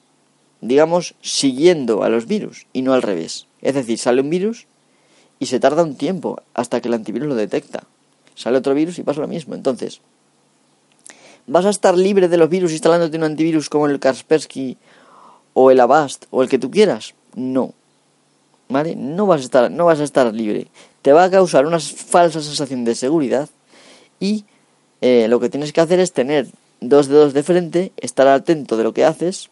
digamos, siguiendo a los virus y no al revés. Es decir, sale un virus y se tarda un tiempo hasta que el antivirus lo detecta. Sale otro virus y pasa lo mismo. Entonces, ¿Vas a estar libre de los virus instalándote un antivirus como el Kaspersky o el Avast o el que tú quieras? No. ¿Vale? No vas a estar, no vas a estar libre. Te va a causar una falsa sensación de seguridad y eh, lo que tienes que hacer es tener dos dedos de frente, estar atento de lo que haces.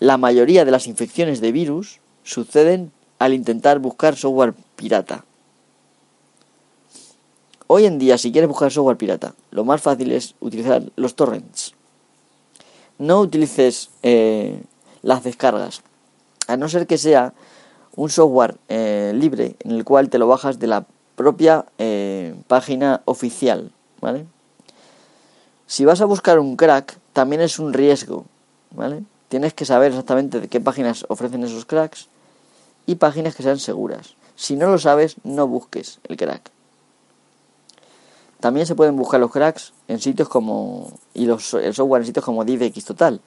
La mayoría de las infecciones de virus suceden al intentar buscar software pirata. Hoy en día, si quieres buscar software pirata, lo más fácil es utilizar los torrents. No utilices eh, las descargas, a no ser que sea un software eh, libre en el cual te lo bajas de la propia eh, página oficial, ¿vale? Si vas a buscar un crack, también es un riesgo, ¿vale? Tienes que saber exactamente de qué páginas ofrecen esos cracks y páginas que sean seguras. Si no lo sabes, no busques el crack. También se pueden buscar los cracks en sitios como y los, el software en sitios como DivX Total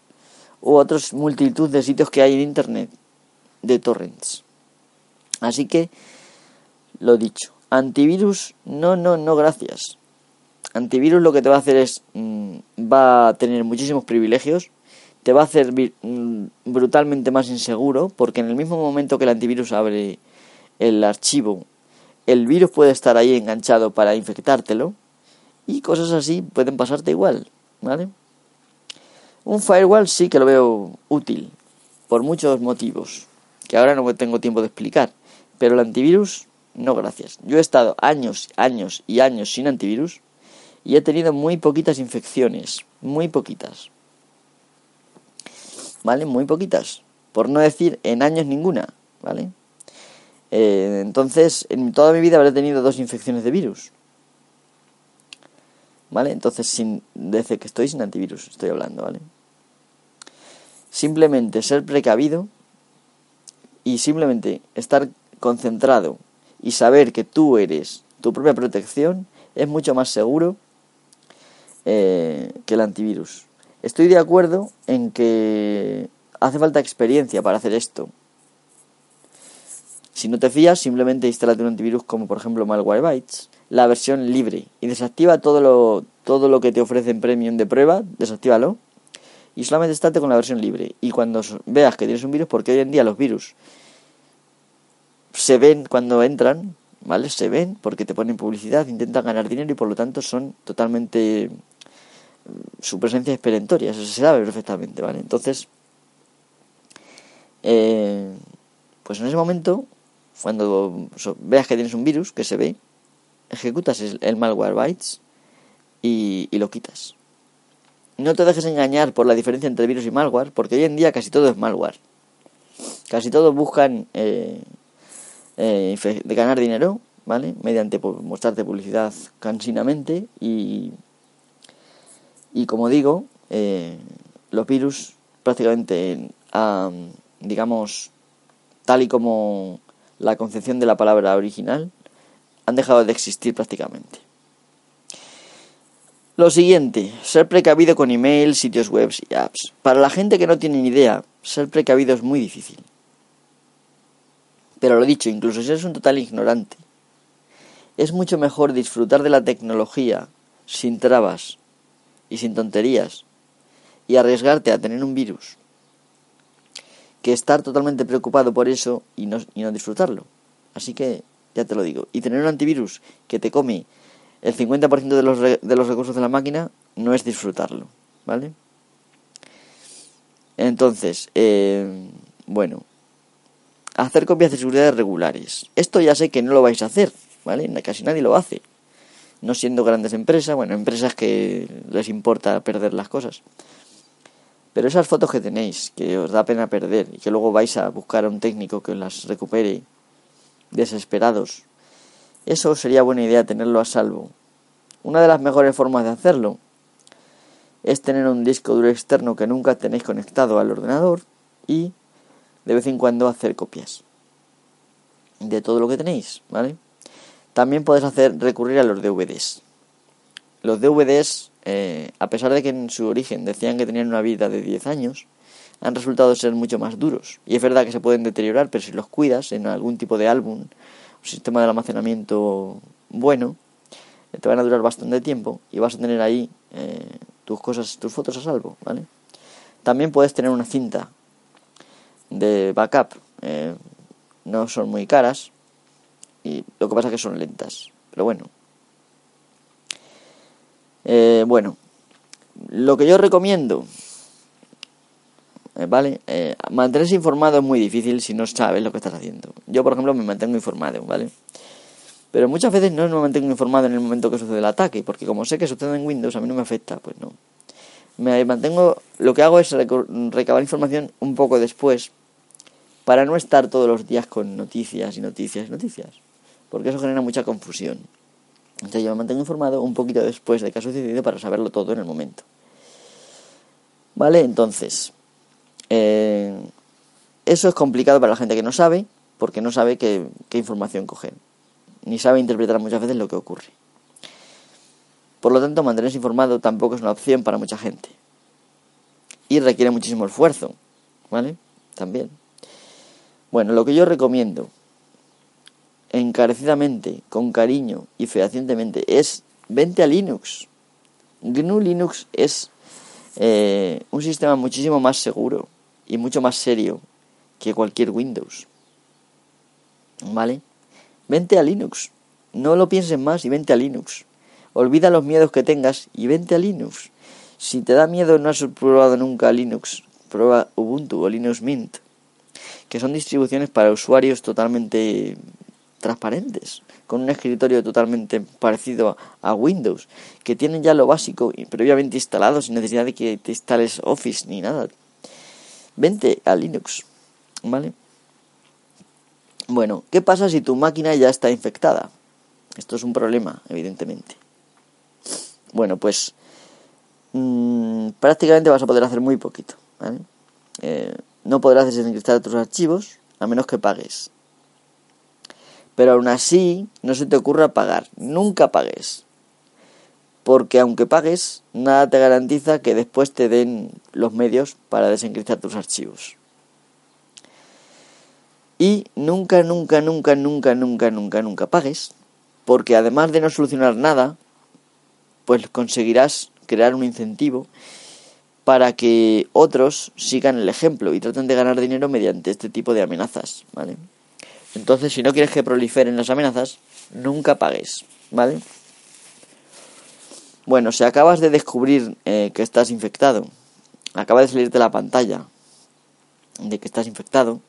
u otros multitud de sitios que hay en internet de torrents. Así que lo dicho, antivirus no no no gracias. Antivirus lo que te va a hacer es mm, va a tener muchísimos privilegios, te va a hacer mm, brutalmente más inseguro porque en el mismo momento que el antivirus abre el archivo el virus puede estar ahí enganchado para infectártelo y cosas así pueden pasarte igual, ¿vale? Un firewall sí que lo veo útil por muchos motivos que ahora no tengo tiempo de explicar, pero el antivirus no gracias. Yo he estado años, años y años sin antivirus y he tenido muy poquitas infecciones, muy poquitas. ¿Vale? Muy poquitas. Por no decir en años ninguna, ¿vale? Eh, entonces, en toda mi vida habré tenido dos infecciones de virus. ¿Vale? Entonces, sin, desde que estoy sin antivirus, estoy hablando, ¿vale? Simplemente ser precavido y simplemente estar concentrado y saber que tú eres tu propia protección es mucho más seguro eh, que el antivirus. Estoy de acuerdo en que hace falta experiencia para hacer esto. Si no te fías, simplemente instálate un antivirus como por ejemplo Malwarebytes, la versión libre, y desactiva todo lo, todo lo que te ofrece en premium de prueba, desactívalo, y solamente estate con la versión libre. Y cuando veas que tienes un virus, porque hoy en día los virus se ven cuando entran, ¿vale? Se ven porque te ponen publicidad, intentan ganar dinero y por lo tanto son totalmente... su presencia es perentoria, eso se sabe perfectamente, ¿vale? Entonces, eh, pues en ese momento cuando veas que tienes un virus que se ve, ejecutas el malware bytes y, lo quitas. No te dejes engañar por la diferencia entre virus y malware, porque hoy en día casi todo es malware. Casi todos buscan eh, eh, de ganar dinero, ¿vale? Mediante mostrarte publicidad cansinamente y, y como digo, eh, los virus prácticamente, digamos, tal y como la concepción de la palabra original, han dejado de existir prácticamente. Lo siguiente, ser precavido con emails, sitios web y apps. Para la gente que no tiene ni idea ser precavido es muy difícil. Pero lo dicho, incluso si eres un total ignorante, es mucho mejor disfrutar de la tecnología sin trabas y sin tonterías y arriesgarte a tener un virus que estar totalmente preocupado por eso y no, y no disfrutarlo. Así que ya te lo digo. Y tener un antivirus que te come el 50% de los, de los recursos de la máquina no es disfrutarlo, ¿vale? Entonces, eh, bueno, hacer copias de seguridad regulares. Esto ya sé que no lo vais a hacer, ¿vale? Casi nadie lo hace. No siendo grandes empresas, bueno, empresas que les importa perder las cosas. Pero esas fotos que tenéis, que os da pena perder y que luego vais a buscar a un técnico que las recupere desesperados, eso sería buena idea tenerlo a salvo. Una de las mejores formas de hacerlo es tener un disco duro externo que nunca tenéis conectado al ordenador y de vez en cuando hacer copias de todo lo que tenéis, ¿vale? También podéis hacer recurrir a los DVDs. Los DVDs, eh, a pesar de que en su origen decían que tenían una vida de 10 años, han resultado ser mucho más duros. Y es verdad que se pueden deteriorar, pero si los cuidas en algún tipo de álbum, un sistema de almacenamiento bueno, te van a durar bastante tiempo y vas a tener ahí eh, tus cosas, tus fotos a salvo, ¿vale? También puedes tener una cinta de backup, eh, no son muy caras y lo que pasa es que son lentas, pero bueno. Eh, bueno, lo que yo recomiendo eh, ¿vale? Eh, mantenerse informado es muy difícil si no sabes lo que estás haciendo. Yo, por ejemplo, me mantengo informado, ¿vale? Pero muchas veces no me mantengo informado en el momento que sucede el ataque, porque como sé que sucede en Windows, a mí no me afecta, pues no. Me mantengo, lo que hago es recabar información un poco después, para no estar todos los días con noticias y noticias y noticias, porque eso genera mucha confusión. Entonces yo me mantengo informado un poquito después de que ha sucedido para saberlo todo en el momento. ¿Vale? Entonces, eh, eso es complicado para la gente que no sabe, porque no sabe qué, información coger, ni sabe interpretar muchas veces lo que ocurre. Por lo tanto, mantenerse informado tampoco es una opción para mucha gente. Y requiere muchísimo esfuerzo, ¿vale? También. Bueno, lo que yo recomiendo encarecidamente, con cariño y fehacientemente es vente a Linux. GNU Linux es eh, un sistema muchísimo más seguro y mucho más serio que cualquier Windows. ¿Vale? Vente a Linux. No lo pienses más y vente a Linux. Olvida los miedos que tengas y vente a Linux. Si te da miedo no has probado nunca Linux, prueba Ubuntu o Linux Mint, que son distribuciones para usuarios totalmente transparentes, con un escritorio totalmente parecido a Windows, que tienen ya lo básico previamente instalado sin necesidad de que te instales Office ni nada vente a Linux, ¿vale? Bueno, ¿qué pasa si tu máquina ya está infectada? Esto es un problema, evidentemente. Bueno, pues mm, prácticamente vas a poder hacer muy poquito, ¿vale? Eh, no podrás desencriptar tus archivos a menos que pagues. Pero aún así, no se te ocurra pagar. Nunca pagues porque aunque pagues, nada te garantiza que después te den los medios para desencriptar tus archivos. Y nunca, nunca, nunca, nunca, nunca, nunca, nunca pagues, porque además de no solucionar nada, pues conseguirás crear un incentivo para que otros sigan el ejemplo y traten de ganar dinero mediante este tipo de amenazas, ¿vale? Entonces, si no quieres que proliferen las amenazas, nunca pagues, ¿vale? Bueno, si acabas de descubrir eh, que estás infectado, acaba de salirte la pantalla de que estás infectado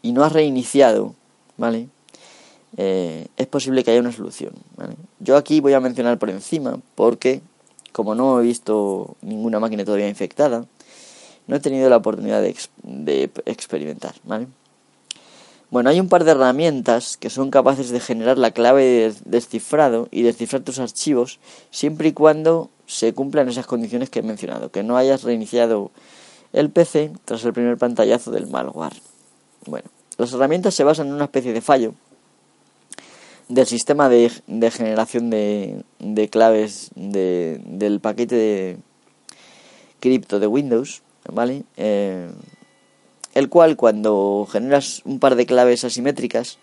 y no has reiniciado, ¿vale? Eh, es posible que haya una solución, ¿vale? Yo aquí voy a mencionar por encima porque, como no he visto ninguna máquina todavía infectada, no he tenido la oportunidad de, de experimentar, ¿vale? Bueno, hay un par de herramientas que son capaces de generar la clave de descifrado y descifrar tus archivos siempre y cuando se cumplan esas condiciones que he mencionado, que no hayas reiniciado el PC tras el primer pantallazo del malware. Bueno, las herramientas se basan en una especie de fallo del sistema de, generación de, claves del paquete de cripto de Windows, ¿vale? Eh, el cual cuando generas un par de claves asimétricas,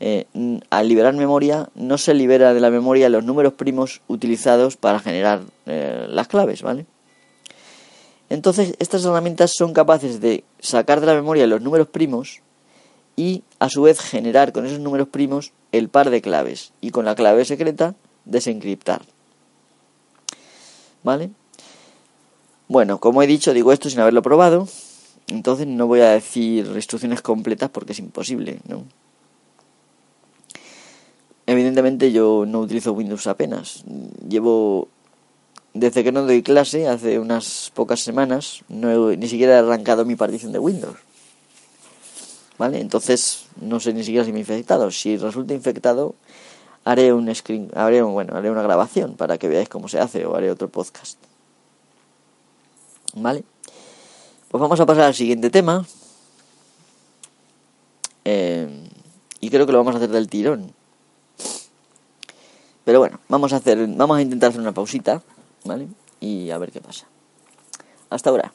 eh, al liberar memoria no se libera de la memoria los números primos utilizados para generar eh, las claves, ¿vale? Entonces estas herramientas son capaces de sacar de la memoria los números primos y a su vez generar con esos números primos el par de claves y con la clave secreta desencriptar. ¿Vale? Bueno, como he dicho, digo esto sin haberlo probado, entonces no voy a decir instrucciones completas porque es imposible, ¿no? Evidentemente yo no utilizo Windows apenas. Llevo desde que no doy clase, hace unas pocas semanas, no he, ni siquiera he arrancado mi partición de Windows. ¿Vale? Entonces no sé ni siquiera si me he infectado. Si resulta infectado, haré un screen, haré bueno, haré una grabación para que veáis cómo se hace o haré otro podcast. ¿Vale? Pues vamos a pasar al siguiente tema. Eh, y creo que lo vamos a hacer del tirón. Pero bueno, vamos a hacer, vamos a intentar hacer una pausita, ¿vale? Y a ver qué pasa. Hasta ahora.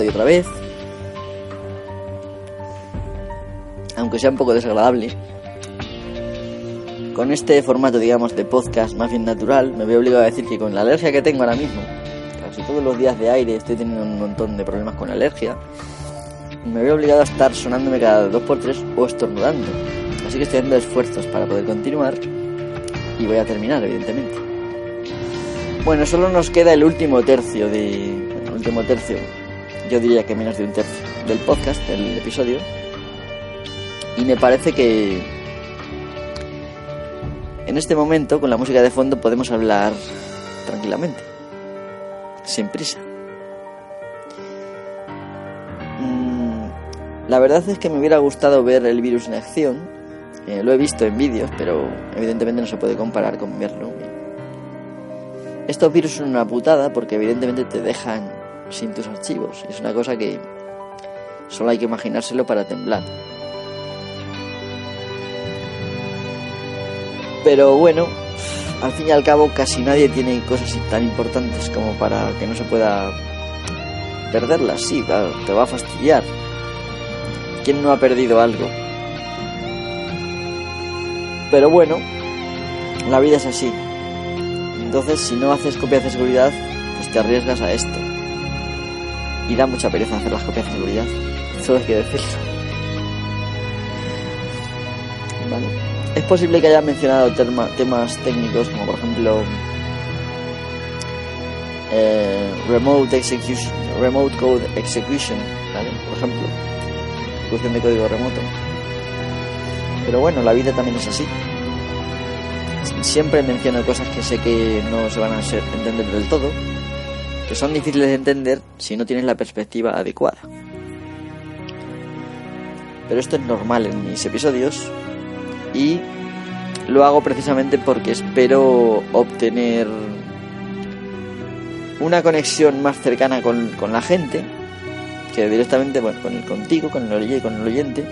Estoy otra vez. Aunque sea un poco desagradable. Con este formato, digamos, de podcast más bien natural, me veo obligado a decir que con la alergia que tengo ahora mismo, casi todos los días de aire estoy teniendo un montón de problemas con la alergia, me veo obligado a estar sonándome cada dos por tres o estornudando. Así que estoy haciendo esfuerzos para poder continuar y voy a terminar, evidentemente. Bueno, solo nos queda el último tercio de. Último tercio yo diría que menos de un tercio del podcast, del episodio. Y me parece que en este momento, con la música de fondo, podemos hablar tranquilamente, sin prisa. Mm, la verdad es que me hubiera gustado ver el virus en acción. Eh, lo he visto en vídeos, pero evidentemente no se puede comparar con verlo. Estos virus son una putada porque evidentemente te dejan sin tus archivos. Es una cosa que solo hay que imaginárselo para temblar. Pero bueno, al fin y al cabo casi nadie tiene cosas tan importantes como para que no se pueda perderlas. Sí, te va a fastidiar. ¿Quién no ha perdido algo? Pero bueno, la vida es así. Entonces, si no haces copias de seguridad, pues te arriesgas a esto. Y da mucha pereza hacer las copias de seguridad. Eso hay que decirlo. Vale. Es posible que haya mencionado temas técnicos como por ejemplo eh, remote execution, remote code execution, ¿vale? Por ejemplo, ejecución de código remoto. Pero bueno, la vida también es así. siempre menciono cosas que sé que no se van a entender del todo, que son difíciles de entender si no tienes la perspectiva adecuada. Pero esto es normal en mis episodios y lo hago precisamente porque espero obtener una conexión más cercana con, la gente que directamente bueno, con el contigo, con el, con el oyente.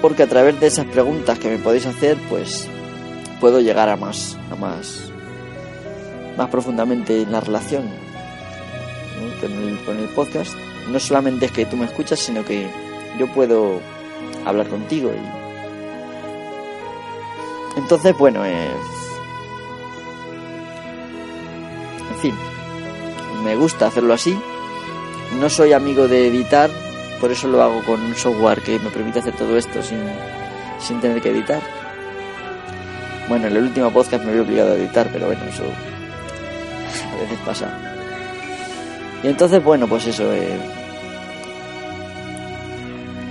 Porque a través de esas preguntas que me podéis hacer, pues puedo llegar a más, a más, más profundamente en la relación con, el, con el podcast. No solamente es que tú me escuchas, sino que yo puedo hablar contigo y entonces bueno eh, fin, me gusta hacerlo así. No soy amigo de editar, por eso lo hago con un software que me permite hacer todo esto sin, sin tener que editar. Bueno, en el último podcast me había obligado a editar, pero bueno, eso veces pasa. Y entonces, bueno, pues eso. Eh,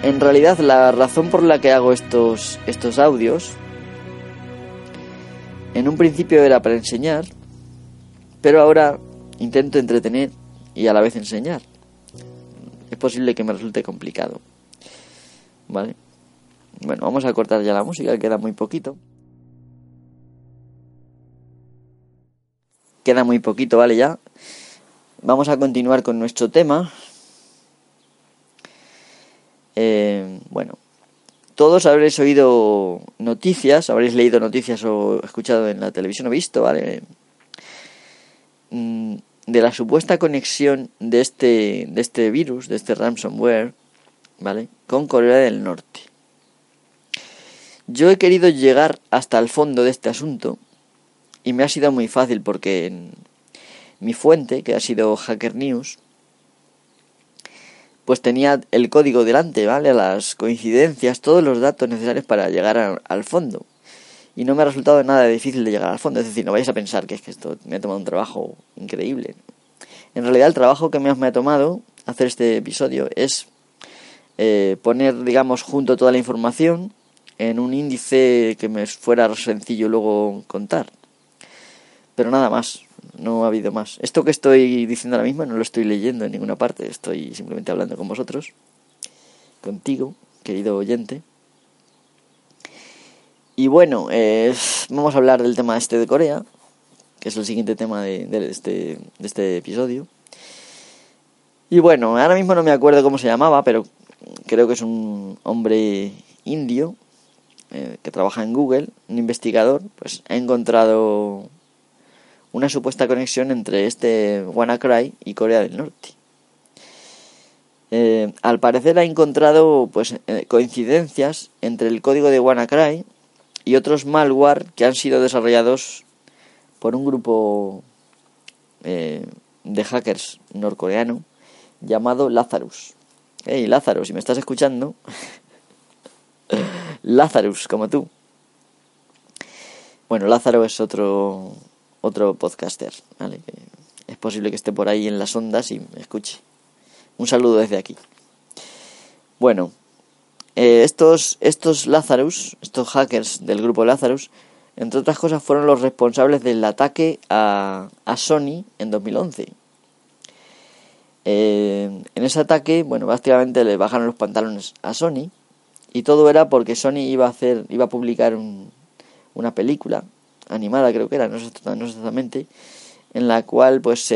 en realidad, la razón por la que hago estos, estos audios, en un principio era para enseñar, pero ahora intento entretener y a la vez enseñar. Es posible que me resulte complicado. ¿Vale? Bueno, vamos a cortar ya la música, queda muy poquito. Queda muy poquito, ¿vale? Ya. Vamos a continuar con nuestro tema. Eh, bueno, todos habréis oído noticias, habréis leído noticias o escuchado en la televisión o visto, ¿vale? Mm, de la supuesta conexión de este, de este virus, de este ransomware, ¿vale? Con Corea del Norte. Yo he querido llegar hasta el fondo de este asunto y me ha sido muy fácil porque mi fuente, que ha sido Hacker News, pues tenía el código delante, ¿vale? Las coincidencias, todos los datos necesarios para llegar al fondo y no me ha resultado nada difícil de llegar al fondo. Es decir, no vayáis a pensar que es que esto me ha tomado un trabajo increíble. En realidad el trabajo que me ha tomado hacer este episodio es eh, poner, digamos, junto toda la información en un índice que me fuera sencillo luego contar. Pero nada más, no ha habido más. Esto que estoy diciendo ahora mismo no lo estoy leyendo en ninguna parte, estoy simplemente hablando con vosotros, contigo, querido oyente. Y bueno, eh, vamos a hablar del tema este de Corea, que es el siguiente tema de, este, de este episodio. Y bueno, ahora mismo no me acuerdo cómo se llamaba, pero creo que es un hombre indio eh, que trabaja en Google, un investigador, pues ha encontrado una supuesta conexión entre este WannaCry y Corea del Norte. Eh, al parecer ha encontrado pues coincidencias entre el código de WannaCry y otros malware que han sido desarrollados por un grupo eh, de hackers norcoreano llamado Lazarus. Hey Lazarus, si me estás escuchando, Lazarus, como tú. Bueno, Lázaro es otro otro podcaster, ¿vale? Es posible que esté por ahí en las ondas y me escuche. Un saludo desde aquí. Bueno, eh, estos, estos Lazarus, estos hackers del grupo Lazarus, entre otras cosas fueron los responsables del ataque a, a Sony en 2011. Eh, en ese ataque, bueno, básicamente le bajaron los pantalones a Sony y todo era porque Sony iba a hacer, iba a publicar una película animada, creo que era, no exactamente, en la cual, pues,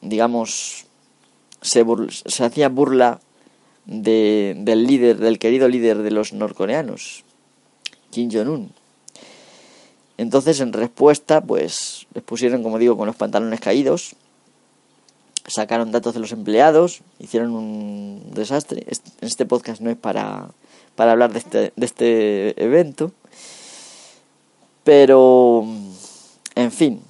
digamos, se, se hacía burla de, del líder, del querido líder de los norcoreanos, Kim Jong-un. Entonces, en respuesta, pues les pusieron, como digo, con los pantalones caídos, sacaron datos de los empleados, hicieron un desastre. Este podcast no es para, para hablar de este, de este evento, pero, en fin,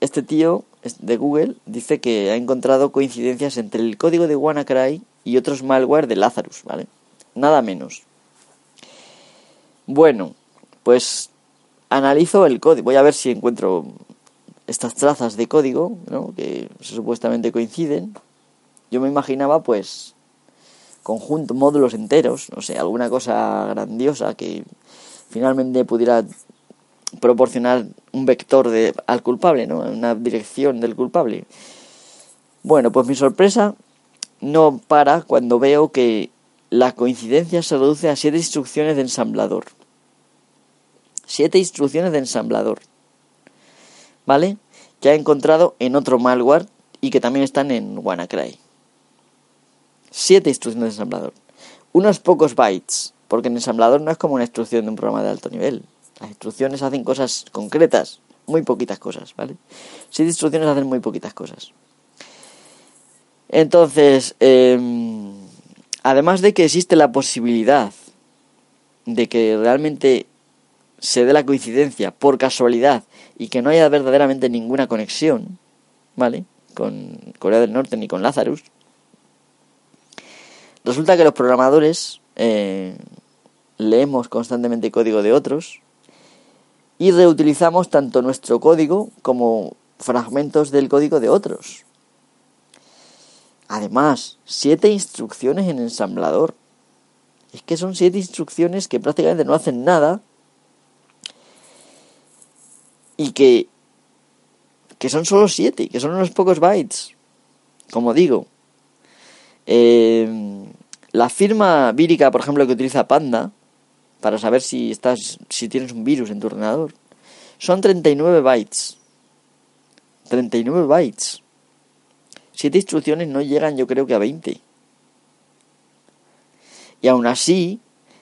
este tío de Google dice que ha encontrado coincidencias entre el código de WannaCry y otros malware de Lazarus, ¿vale? Nada menos. Bueno, pues analizo el código. Voy a ver si encuentro estas trazas de código, ¿no? Que supuestamente coinciden. Yo me imaginaba, pues, conjunto, módulos enteros, no sé, alguna cosa grandiosa que finalmente pudiera proporcionar un vector de, al culpable, ¿no? Una dirección del culpable. Bueno, pues mi sorpresa no para cuando veo que la coincidencia se reduce a siete instrucciones de ensamblador. Siete instrucciones de ensamblador. ¿Vale? Que he encontrado en otro malware y que también están en WannaCry. Siete instrucciones de ensamblador. Unos pocos bytes, porque en ensamblador no es como una instrucción de un programa de alto nivel. Las instrucciones hacen cosas concretas, muy poquitas cosas, ¿vale? Siete instrucciones hacen muy poquitas cosas. Entonces, em, además de que existe la posibilidad de que realmente se dé la coincidencia por casualidad y que no haya verdaderamente ninguna conexión, ¿vale? Con Corea del Norte ni con Lazarus, resulta que los programadores eh, leemos constantemente código de otros y reutilizamos tanto nuestro código como fragmentos del código de otros. Además, siete instrucciones en ensamblador. Es que son siete instrucciones que prácticamente no hacen nada y que, que son solo siete, que son unos pocos bytes. Como digo, eh, la firma vírica, por ejemplo, que utiliza Panda para saber si estás si tienes un virus en tu ordenador, son 39 bytes. 39 bytes. Siete instrucciones no llegan yo creo que a 20. Y aún así,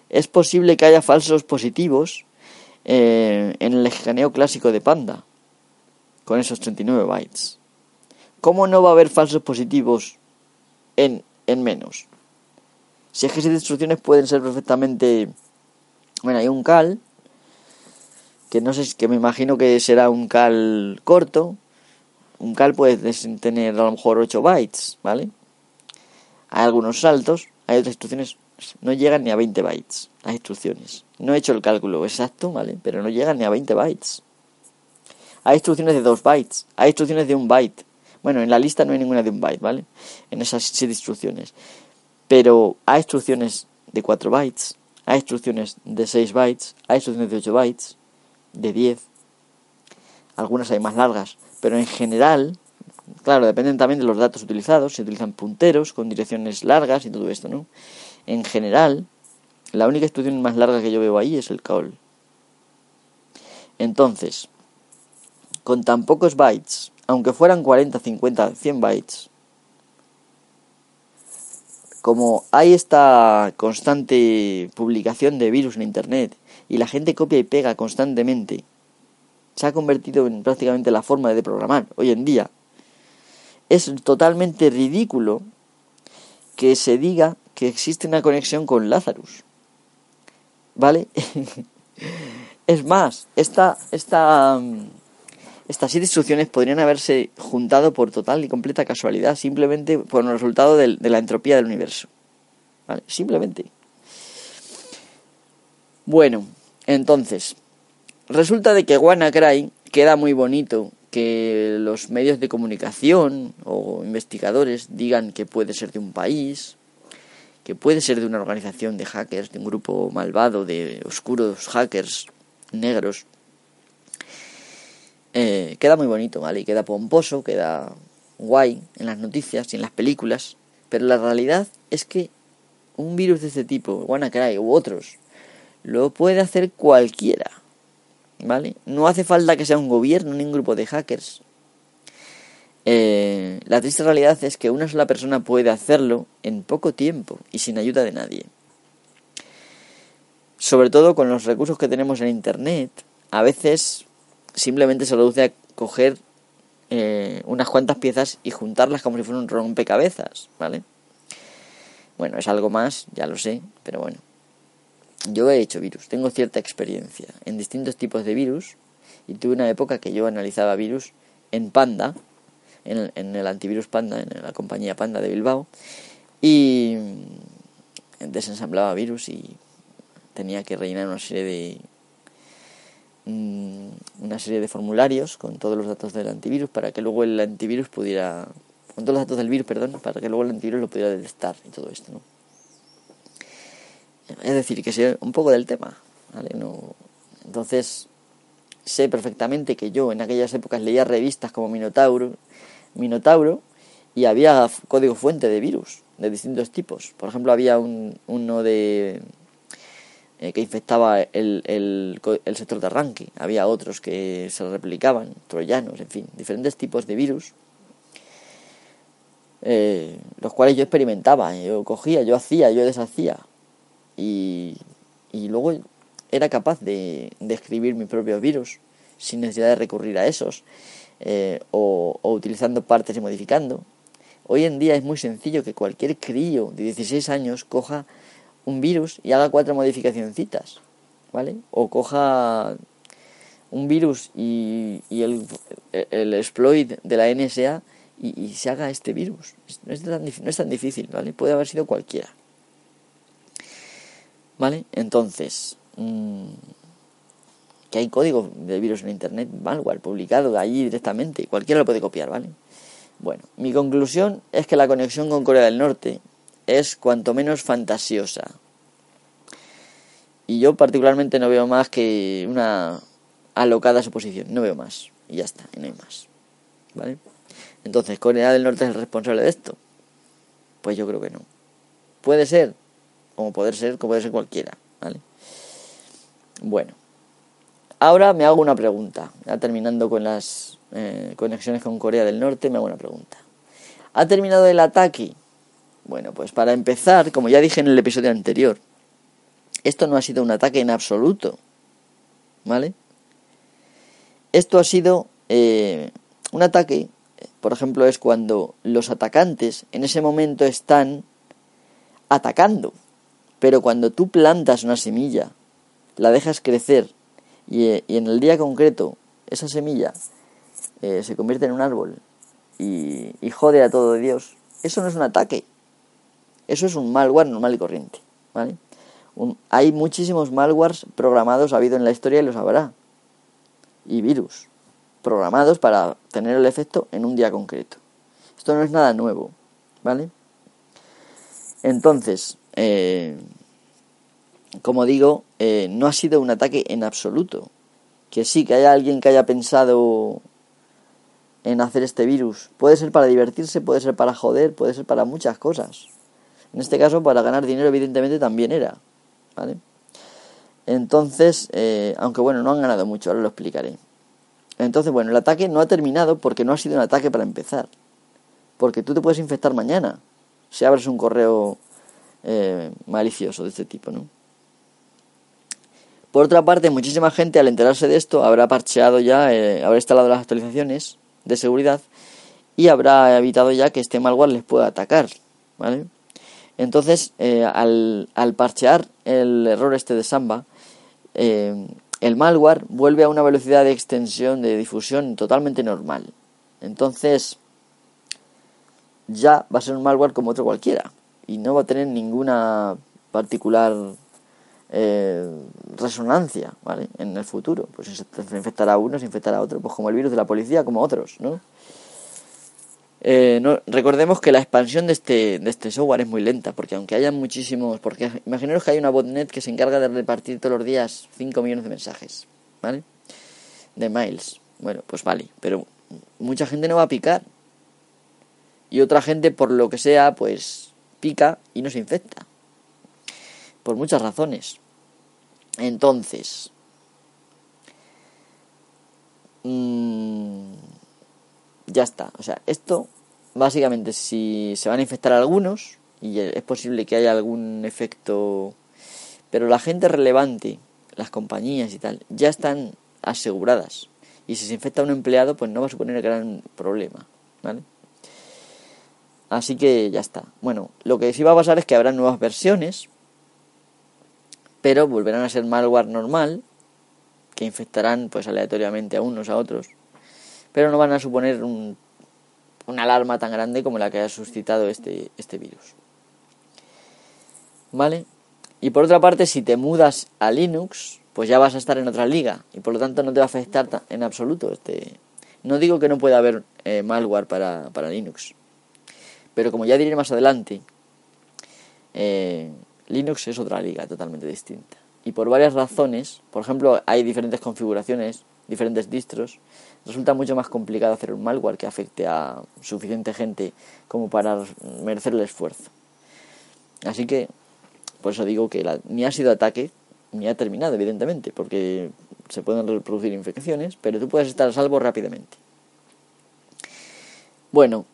es posible que haya falsos positivos eh, en el escaneo clásico de Panda, con esos 39 bytes. ¿Cómo no va a haber falsos positivos en, en menos? Si es que siete instrucciones pueden ser perfectamente... Bueno, hay un cal, que no sé, que me imagino que será un cal corto, un cal puede tener a lo mejor 8 bytes, ¿vale? Hay algunos saltos, hay otras instrucciones, no llegan ni a 20 bytes las instrucciones. No he hecho el cálculo exacto, ¿vale? Pero no llegan ni a 20 bytes. Hay instrucciones de 2 bytes, hay instrucciones de un byte. Bueno, en la lista no hay ninguna de un byte, ¿vale? En esas 7 instrucciones. Pero hay instrucciones de 4 bytes, hay instrucciones de 6 bytes, hay instrucciones de 8 bytes, de 10. Algunas hay más largas. Pero en general, claro, dependen también de los datos utilizados, se utilizan punteros con direcciones largas y todo esto, ¿no? En general, la única instrucción más larga que yo veo ahí es el call. Entonces, con tan pocos bytes, aunque fueran 40, 50, 100 bytes, como hay esta constante publicación de virus en Internet y la gente copia y pega constantemente, se ha convertido en prácticamente la forma de programar hoy en día. Es totalmente ridículo que se diga que existe una conexión con Lazarus. ¿Vale? es más, esta, esta, estas siete instrucciones podrían haberse juntado por total y completa casualidad, simplemente por el resultado de, la entropía del universo. Simplemente. Bueno, entonces, Resulta de que WannaCry queda muy bonito que los medios de comunicación o investigadores digan que puede ser de un país, que puede ser de una organización de hackers, de un grupo malvado de oscuros hackers negros. Eh, queda muy bonito, ¿vale? Y queda pomposo, queda guay en las noticias y en las películas, pero la realidad es que un virus de este tipo, WannaCry u otros, lo puede hacer cualquiera. ¿vale? No hace falta que sea un gobierno ni un grupo de hackers. Eh, la triste realidad es que una sola persona puede hacerlo en poco tiempo y sin ayuda de nadie. Sobre todo con los recursos que tenemos en Internet, a veces simplemente se reduce a coger eh, unas cuantas piezas y juntarlas como si fuera un rompecabezas, ¿vale? Bueno, es algo más, ya lo sé, pero bueno. Yo he hecho virus, tengo cierta experiencia en distintos tipos de virus y tuve una época que yo analizaba virus en Panda, en el, antivirus Panda, en la compañía Panda de Bilbao, y desensamblaba virus y tenía que rellenar una serie de mm, una serie de formularios con todos los datos del antivirus para que luego el antivirus pudiera con todos los datos del virus, perdón, para que luego el antivirus lo pudiera detectar y todo esto, ¿no? Es decir, que sea un poco del tema. entonces, sé perfectamente que yo en aquellas épocas leía revistas como Minotauro, Minotauro y había código fuente de virus de distintos tipos. Por ejemplo, había un, uno de eh, que infectaba el, el, el, sector de arranque. Había otros que se replicaban, troyanos, en fin, diferentes tipos de virus, eh, los cuales yo experimentaba, yo cogía, yo hacía, yo deshacía. Y, y luego era capaz de, de escribir mis propios virus sin necesidad de recurrir a esos eh, o, o, utilizando partes y modificando. Hoy en día es muy sencillo que cualquier crío de 16 años coja un virus y haga cuatro modificacioncitas, ¿vale? O coja un virus y, y el, exploit de la NSA y, se haga este virus. No es, tan, no es tan difícil, ¿vale? Puede haber sido cualquiera. ¿Vale? Entonces, mmm, que hay código de virus en internet, malware, publicado allí directamente, cualquiera lo puede copiar, ¿vale? Bueno, mi conclusión es que la conexión con Corea del Norte es cuanto menos fantasiosa. Y yo particularmente no veo más que una alocada suposición, no veo más. Y ya está, y no hay más. ¿Vale? Entonces, ¿Corea del Norte es el responsable de esto? Pues yo creo que no. Puede ser, como poder ser, como puede ser cualquiera, ¿vale? Bueno, ahora me hago una pregunta, ya terminando con las eh, conexiones con Corea del Norte, me hago una pregunta. ¿Ha terminado el ataque? Bueno, pues para empezar, como ya dije en el episodio anterior, esto no ha sido un ataque en absoluto, ¿vale? Esto ha sido eh, un ataque, por ejemplo, es cuando los atacantes en ese momento están atacando, pero cuando tú plantas una semilla, la dejas crecer y, en el día concreto esa semilla eh, se convierte en un árbol y, y jode a todo Dios, eso no es un ataque, eso es un malware normal y corriente, ¿vale? hay muchísimos malwares programados, ha habido en la historia y los habrá. Y virus, programados para tener el efecto en un día concreto. Esto no es nada nuevo, ¿vale? Entonces, eh, como digo, eh, no ha sido un ataque en absoluto. Que sí, que haya alguien que haya pensado en hacer este virus. Puede ser para divertirse, puede ser para joder, puede ser para muchas cosas. En este caso, para ganar dinero, evidentemente, también era. ¿vale? Entonces, eh, aunque bueno, no han ganado mucho, ahora lo explicaré. Entonces, bueno, el ataque no ha terminado porque no ha sido un ataque para empezar. Porque tú te puedes infectar mañana si abres un correo eh, malicioso de este tipo, ¿no? Por otra parte, muchísima gente al enterarse de esto habrá parcheado ya, eh, habrá instalado las actualizaciones de seguridad y habrá evitado ya que este malware les pueda atacar, ¿vale? Entonces, eh, al, al, parchear el error este de Samba, eh, el malware vuelve a una velocidad de extensión de difusión totalmente normal. Entonces, ya va a ser un malware como otro cualquiera y no va a tener ninguna particular eh, resonancia ¿vale? en el futuro. Pues se infectará a uno, se infectará a otro, pues como el virus de la policía, como otros, ¿no? Eh, no, recordemos que la expansión de este, de este software es muy lenta, porque aunque haya muchísimos, porque imaginaros que hay una botnet que se encarga de repartir todos los días 5 millones de mensajes, ¿vale? De mails. Bueno, pues vale, pero mucha gente no va a picar. Y otra gente, por lo que sea, pues pica y no se infecta. Por muchas razones. Entonces... Mmm, ya está. O sea, esto básicamente si se van a infectar algunos y es posible que haya algún efecto, pero la gente relevante, las compañías y tal, ya están aseguradas. Y si se infecta un empleado, pues no va a suponer gran problema, ¿vale? Así que ya está. Bueno, lo que sí va a pasar es que habrá nuevas versiones, pero volverán a ser malware normal, que infectarán pues aleatoriamente a unos a otros pero no van a suponer un, una alarma tan grande como la que ha suscitado este, este virus. ¿Vale? Y por otra parte, si te mudas a Linux, pues ya vas a estar en otra liga y por lo tanto no te va a afectar en absoluto. Este... No digo que no pueda haber eh, malware para, para, Linux, pero como ya diré más adelante, eh, Linux es otra liga totalmente distinta. y por varias razones, por ejemplo, hay diferentes configuraciones, diferentes distros, resulta mucho más complicado hacer un malware que afecte a suficiente gente como para merecer el esfuerzo. Así que, por eso digo que ni ha sido ataque, ni ha terminado, evidentemente, porque se pueden reproducir infecciones, pero tú puedes estar a salvo rápidamente. Bueno,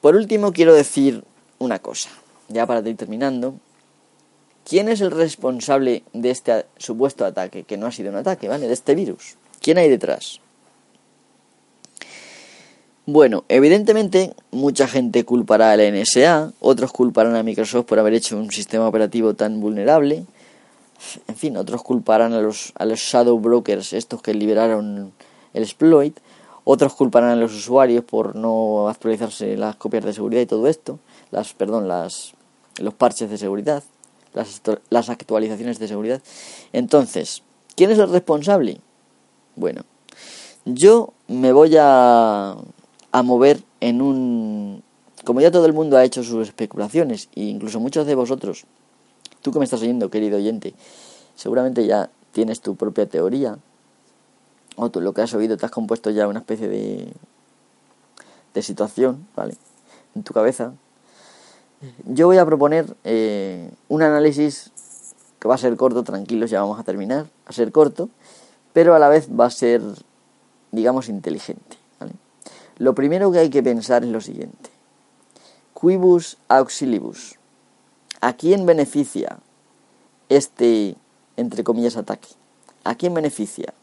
por último quiero decir una cosa, ya para ir terminando. ¿Quién es el responsable de este supuesto ataque? Que no ha sido un ataque, ¿vale? De este virus. ¿Quién hay detrás? Bueno, evidentemente mucha gente culpará a la NSA, otros culparán a Microsoft por haber hecho un sistema operativo tan vulnerable, en fin, otros culparán a los, a los shadow brokers, estos que liberaron el exploit, otros culparán a los usuarios por no actualizarse las copias de seguridad y todo esto, las, perdón, las, los parches de seguridad, las, las actualizaciones de seguridad. Entonces, ¿quién es el responsable? Bueno, yo me voy a a mover en un... Como ya todo el mundo ha hecho sus especulaciones, e incluso muchos de vosotros, tú que me estás oyendo, querido oyente, seguramente ya tienes tu propia teoría, o tú lo que has oído te has compuesto ya una especie de, de situación, ¿vale? En tu cabeza. Yo voy a proponer eh, un análisis que va a ser corto, tranquilos, ya vamos a terminar, a ser corto, pero a la vez va a ser, digamos, inteligente. Lo primero que hay que pensar es lo siguiente. Quibus auxilibus. ¿A quién beneficia este, entre comillas, ataque? ¿A quién beneficia?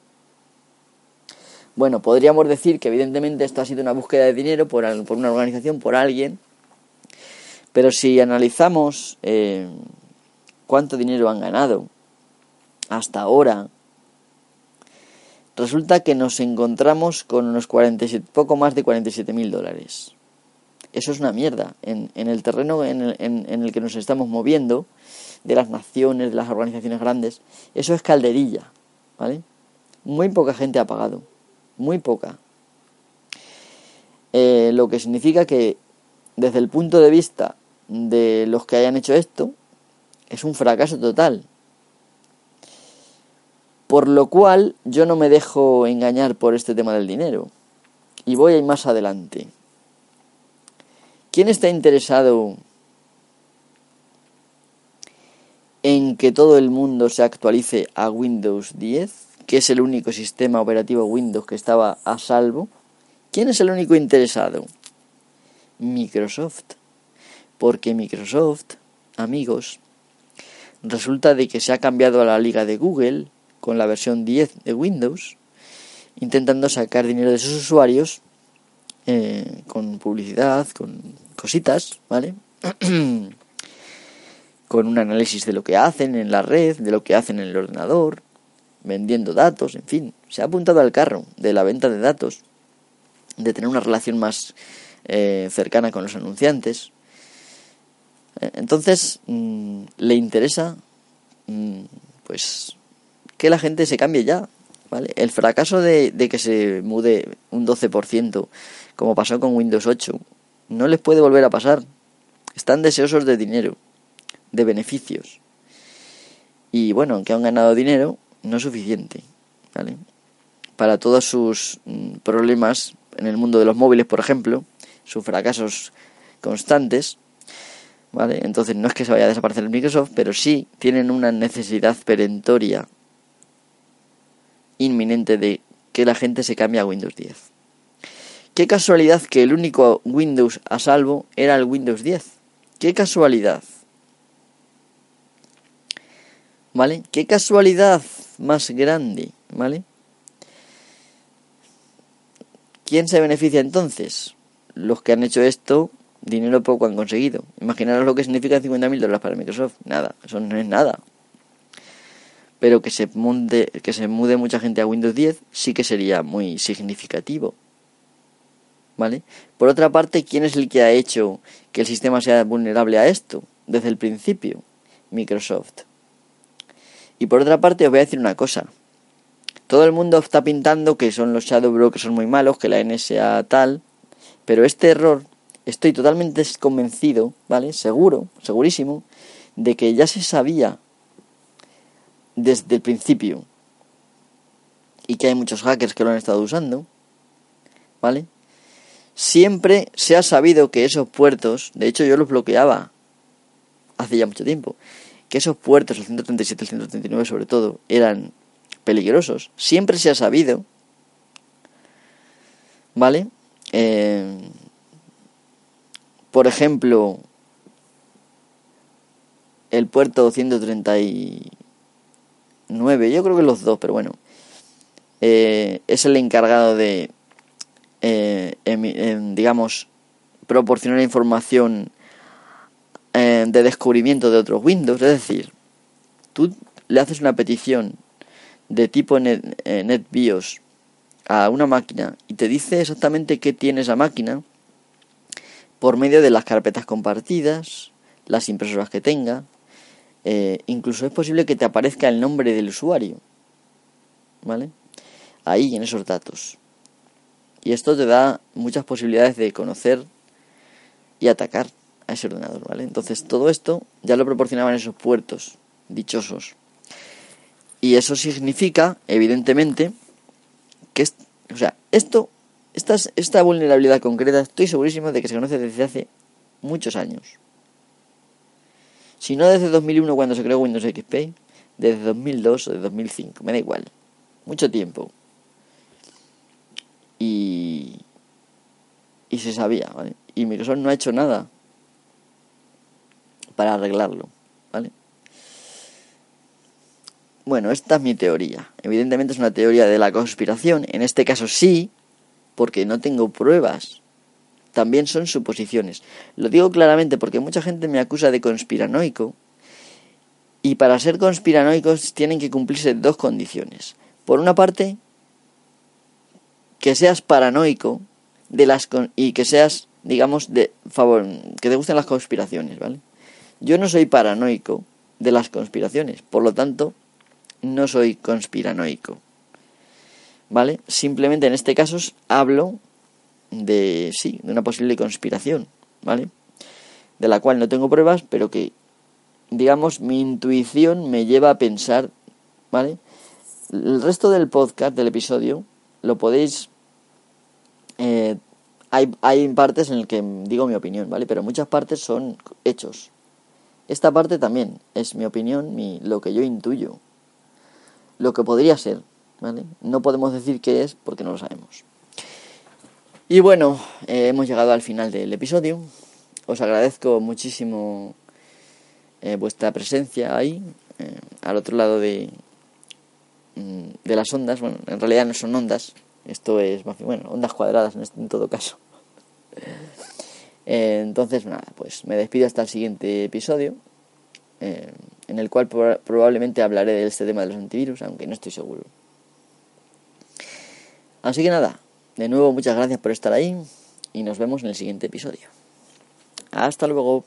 Bueno, podríamos decir que evidentemente esto ha sido una búsqueda de dinero por, una organización, por alguien, pero si analizamos eh, cuánto dinero han ganado hasta ahora resulta que nos encontramos con unos 47, poco más de 47 mil dólares. Eso es una mierda. En, el terreno en el, en el, que nos estamos moviendo, de las naciones, de las organizaciones grandes, eso es calderilla, ¿vale? Muy poca gente ha pagado, muy poca. Eh, lo que significa que desde el punto de vista de los que hayan hecho esto, es un fracaso total. Por lo cual yo no me dejo engañar por este tema del dinero. Y voy a ir más adelante. ¿Quién está interesado en que todo el mundo se actualice a Windows 10, que es el único sistema operativo Windows que estaba a salvo? ¿Quién es el único interesado? Microsoft. Porque Microsoft, amigos, resulta de que se ha cambiado a la liga de Google, con la versión 10 de Windows, intentando sacar dinero de sus usuarios eh, con publicidad, con cositas, ¿vale? con un análisis de lo que hacen en la red, de lo que hacen en el ordenador, vendiendo datos, en fin, se ha apuntado al carro de la venta de datos, de tener una relación más eh, cercana con los anunciantes. Eh, entonces, mm, le interesa, mm, pues, que la gente se cambie ya. ¿vale? El fracaso de, que se mude un 12%, como pasó con Windows 8, no les puede volver a pasar. Están deseosos de dinero, de beneficios. Y bueno, aunque han ganado dinero, no es suficiente. ¿vale? Para todos sus mm, problemas en el mundo de los móviles, por ejemplo, sus fracasos constantes, ¿vale? Entonces no es que se vaya a desaparecer el Microsoft, pero sí tienen una necesidad perentoria inminente de que la gente se cambie a Windows 10. Qué casualidad que el único Windows a salvo era el Windows 10. Qué casualidad. ¿Vale? Qué casualidad más grande, ¿vale? ¿Quién se beneficia entonces? Los que han hecho esto, dinero poco han conseguido. Imaginaros lo que significa 50.000 dólares para Microsoft. Nada, eso no es nada pero que se, mude, que se mude mucha gente a Windows 10 sí que sería muy significativo. ¿Vale? Por otra parte, ¿quién es el que ha hecho que el sistema sea vulnerable a esto desde el principio? Microsoft. Y por otra parte, os voy a decir una cosa. Todo el mundo está pintando que son los Shadow Brokers son muy malos, que la NSA tal, pero este error estoy totalmente convencido, ¿vale? Seguro, segurísimo, de que ya se sabía desde el principio y que hay muchos hackers que lo han estado usando, ¿vale? Siempre se ha sabido que esos puertos, de hecho yo los bloqueaba hace ya mucho tiempo, que esos puertos, el 137 y el 139 sobre todo, eran peligrosos. Siempre se ha sabido, ¿vale? Eh, por ejemplo, el puerto 139, yo creo que los dos, pero bueno, eh, es el encargado de, eh, digamos, proporcionar información eh, de descubrimiento de otros Windows. Es decir, tú le haces una petición de tipo net, NetBIOS a una máquina y te dice exactamente qué tiene esa máquina por medio de las carpetas compartidas, las impresoras que tenga, eh, incluso es posible que te aparezca el nombre del usuario, ¿vale? Ahí en esos datos. Y esto te da muchas posibilidades de conocer y atacar a ese ordenador, ¿vale? Entonces todo esto ya lo proporcionaban esos puertos dichosos. Y eso significa, evidentemente, que, o sea, esto esta, esta vulnerabilidad concreta estoy segurísimo de que se conoce desde hace muchos años. Si no desde 2001 cuando se creó Windows XP, desde 2002 o de 2005, me da igual. Mucho tiempo. Y... Y se sabía, ¿vale? Y Microsoft no ha hecho nada para arreglarlo, ¿vale? Bueno, esta es mi teoría. Evidentemente es una teoría de la conspiración. En este caso sí, porque no tengo pruebas. También son suposiciones. Lo digo claramente porque mucha gente me acusa de conspiranoico y para ser conspiranoicos tienen que cumplirse dos condiciones. Por una parte, que seas paranoico de las y que seas, digamos, de favor, que te gusten las conspiraciones, ¿vale? Yo no soy paranoico de las conspiraciones, por lo tanto, no soy conspiranoico. ¿vale? Simplemente en este caso hablo de, sí, de una posible conspiración, ¿vale? De la cual no tengo pruebas, pero que, digamos, mi intuición me lleva a pensar, ¿vale? El resto del podcast, del episodio, lo podéis... Eh, hay, hay partes en las que digo mi opinión, ¿vale? Pero muchas partes son hechos. Esta parte también es mi opinión, mi, lo que yo intuyo. Lo que podría ser, no podemos decir qué es porque no lo sabemos. Y bueno, eh, hemos llegado al final del episodio. Os agradezco muchísimo eh, vuestra presencia ahí, eh, al otro lado de, mm, de las ondas. Bueno, en realidad no son ondas, esto es, bueno, ondas cuadradas en, este, en todo caso. entonces, nada, pues me despido hasta el siguiente episodio, en el cual probablemente hablaré de este tema de los antivirus, aunque no estoy seguro. Así que nada, de nuevo muchas gracias por estar ahí y nos vemos en el siguiente episodio. Hasta luego.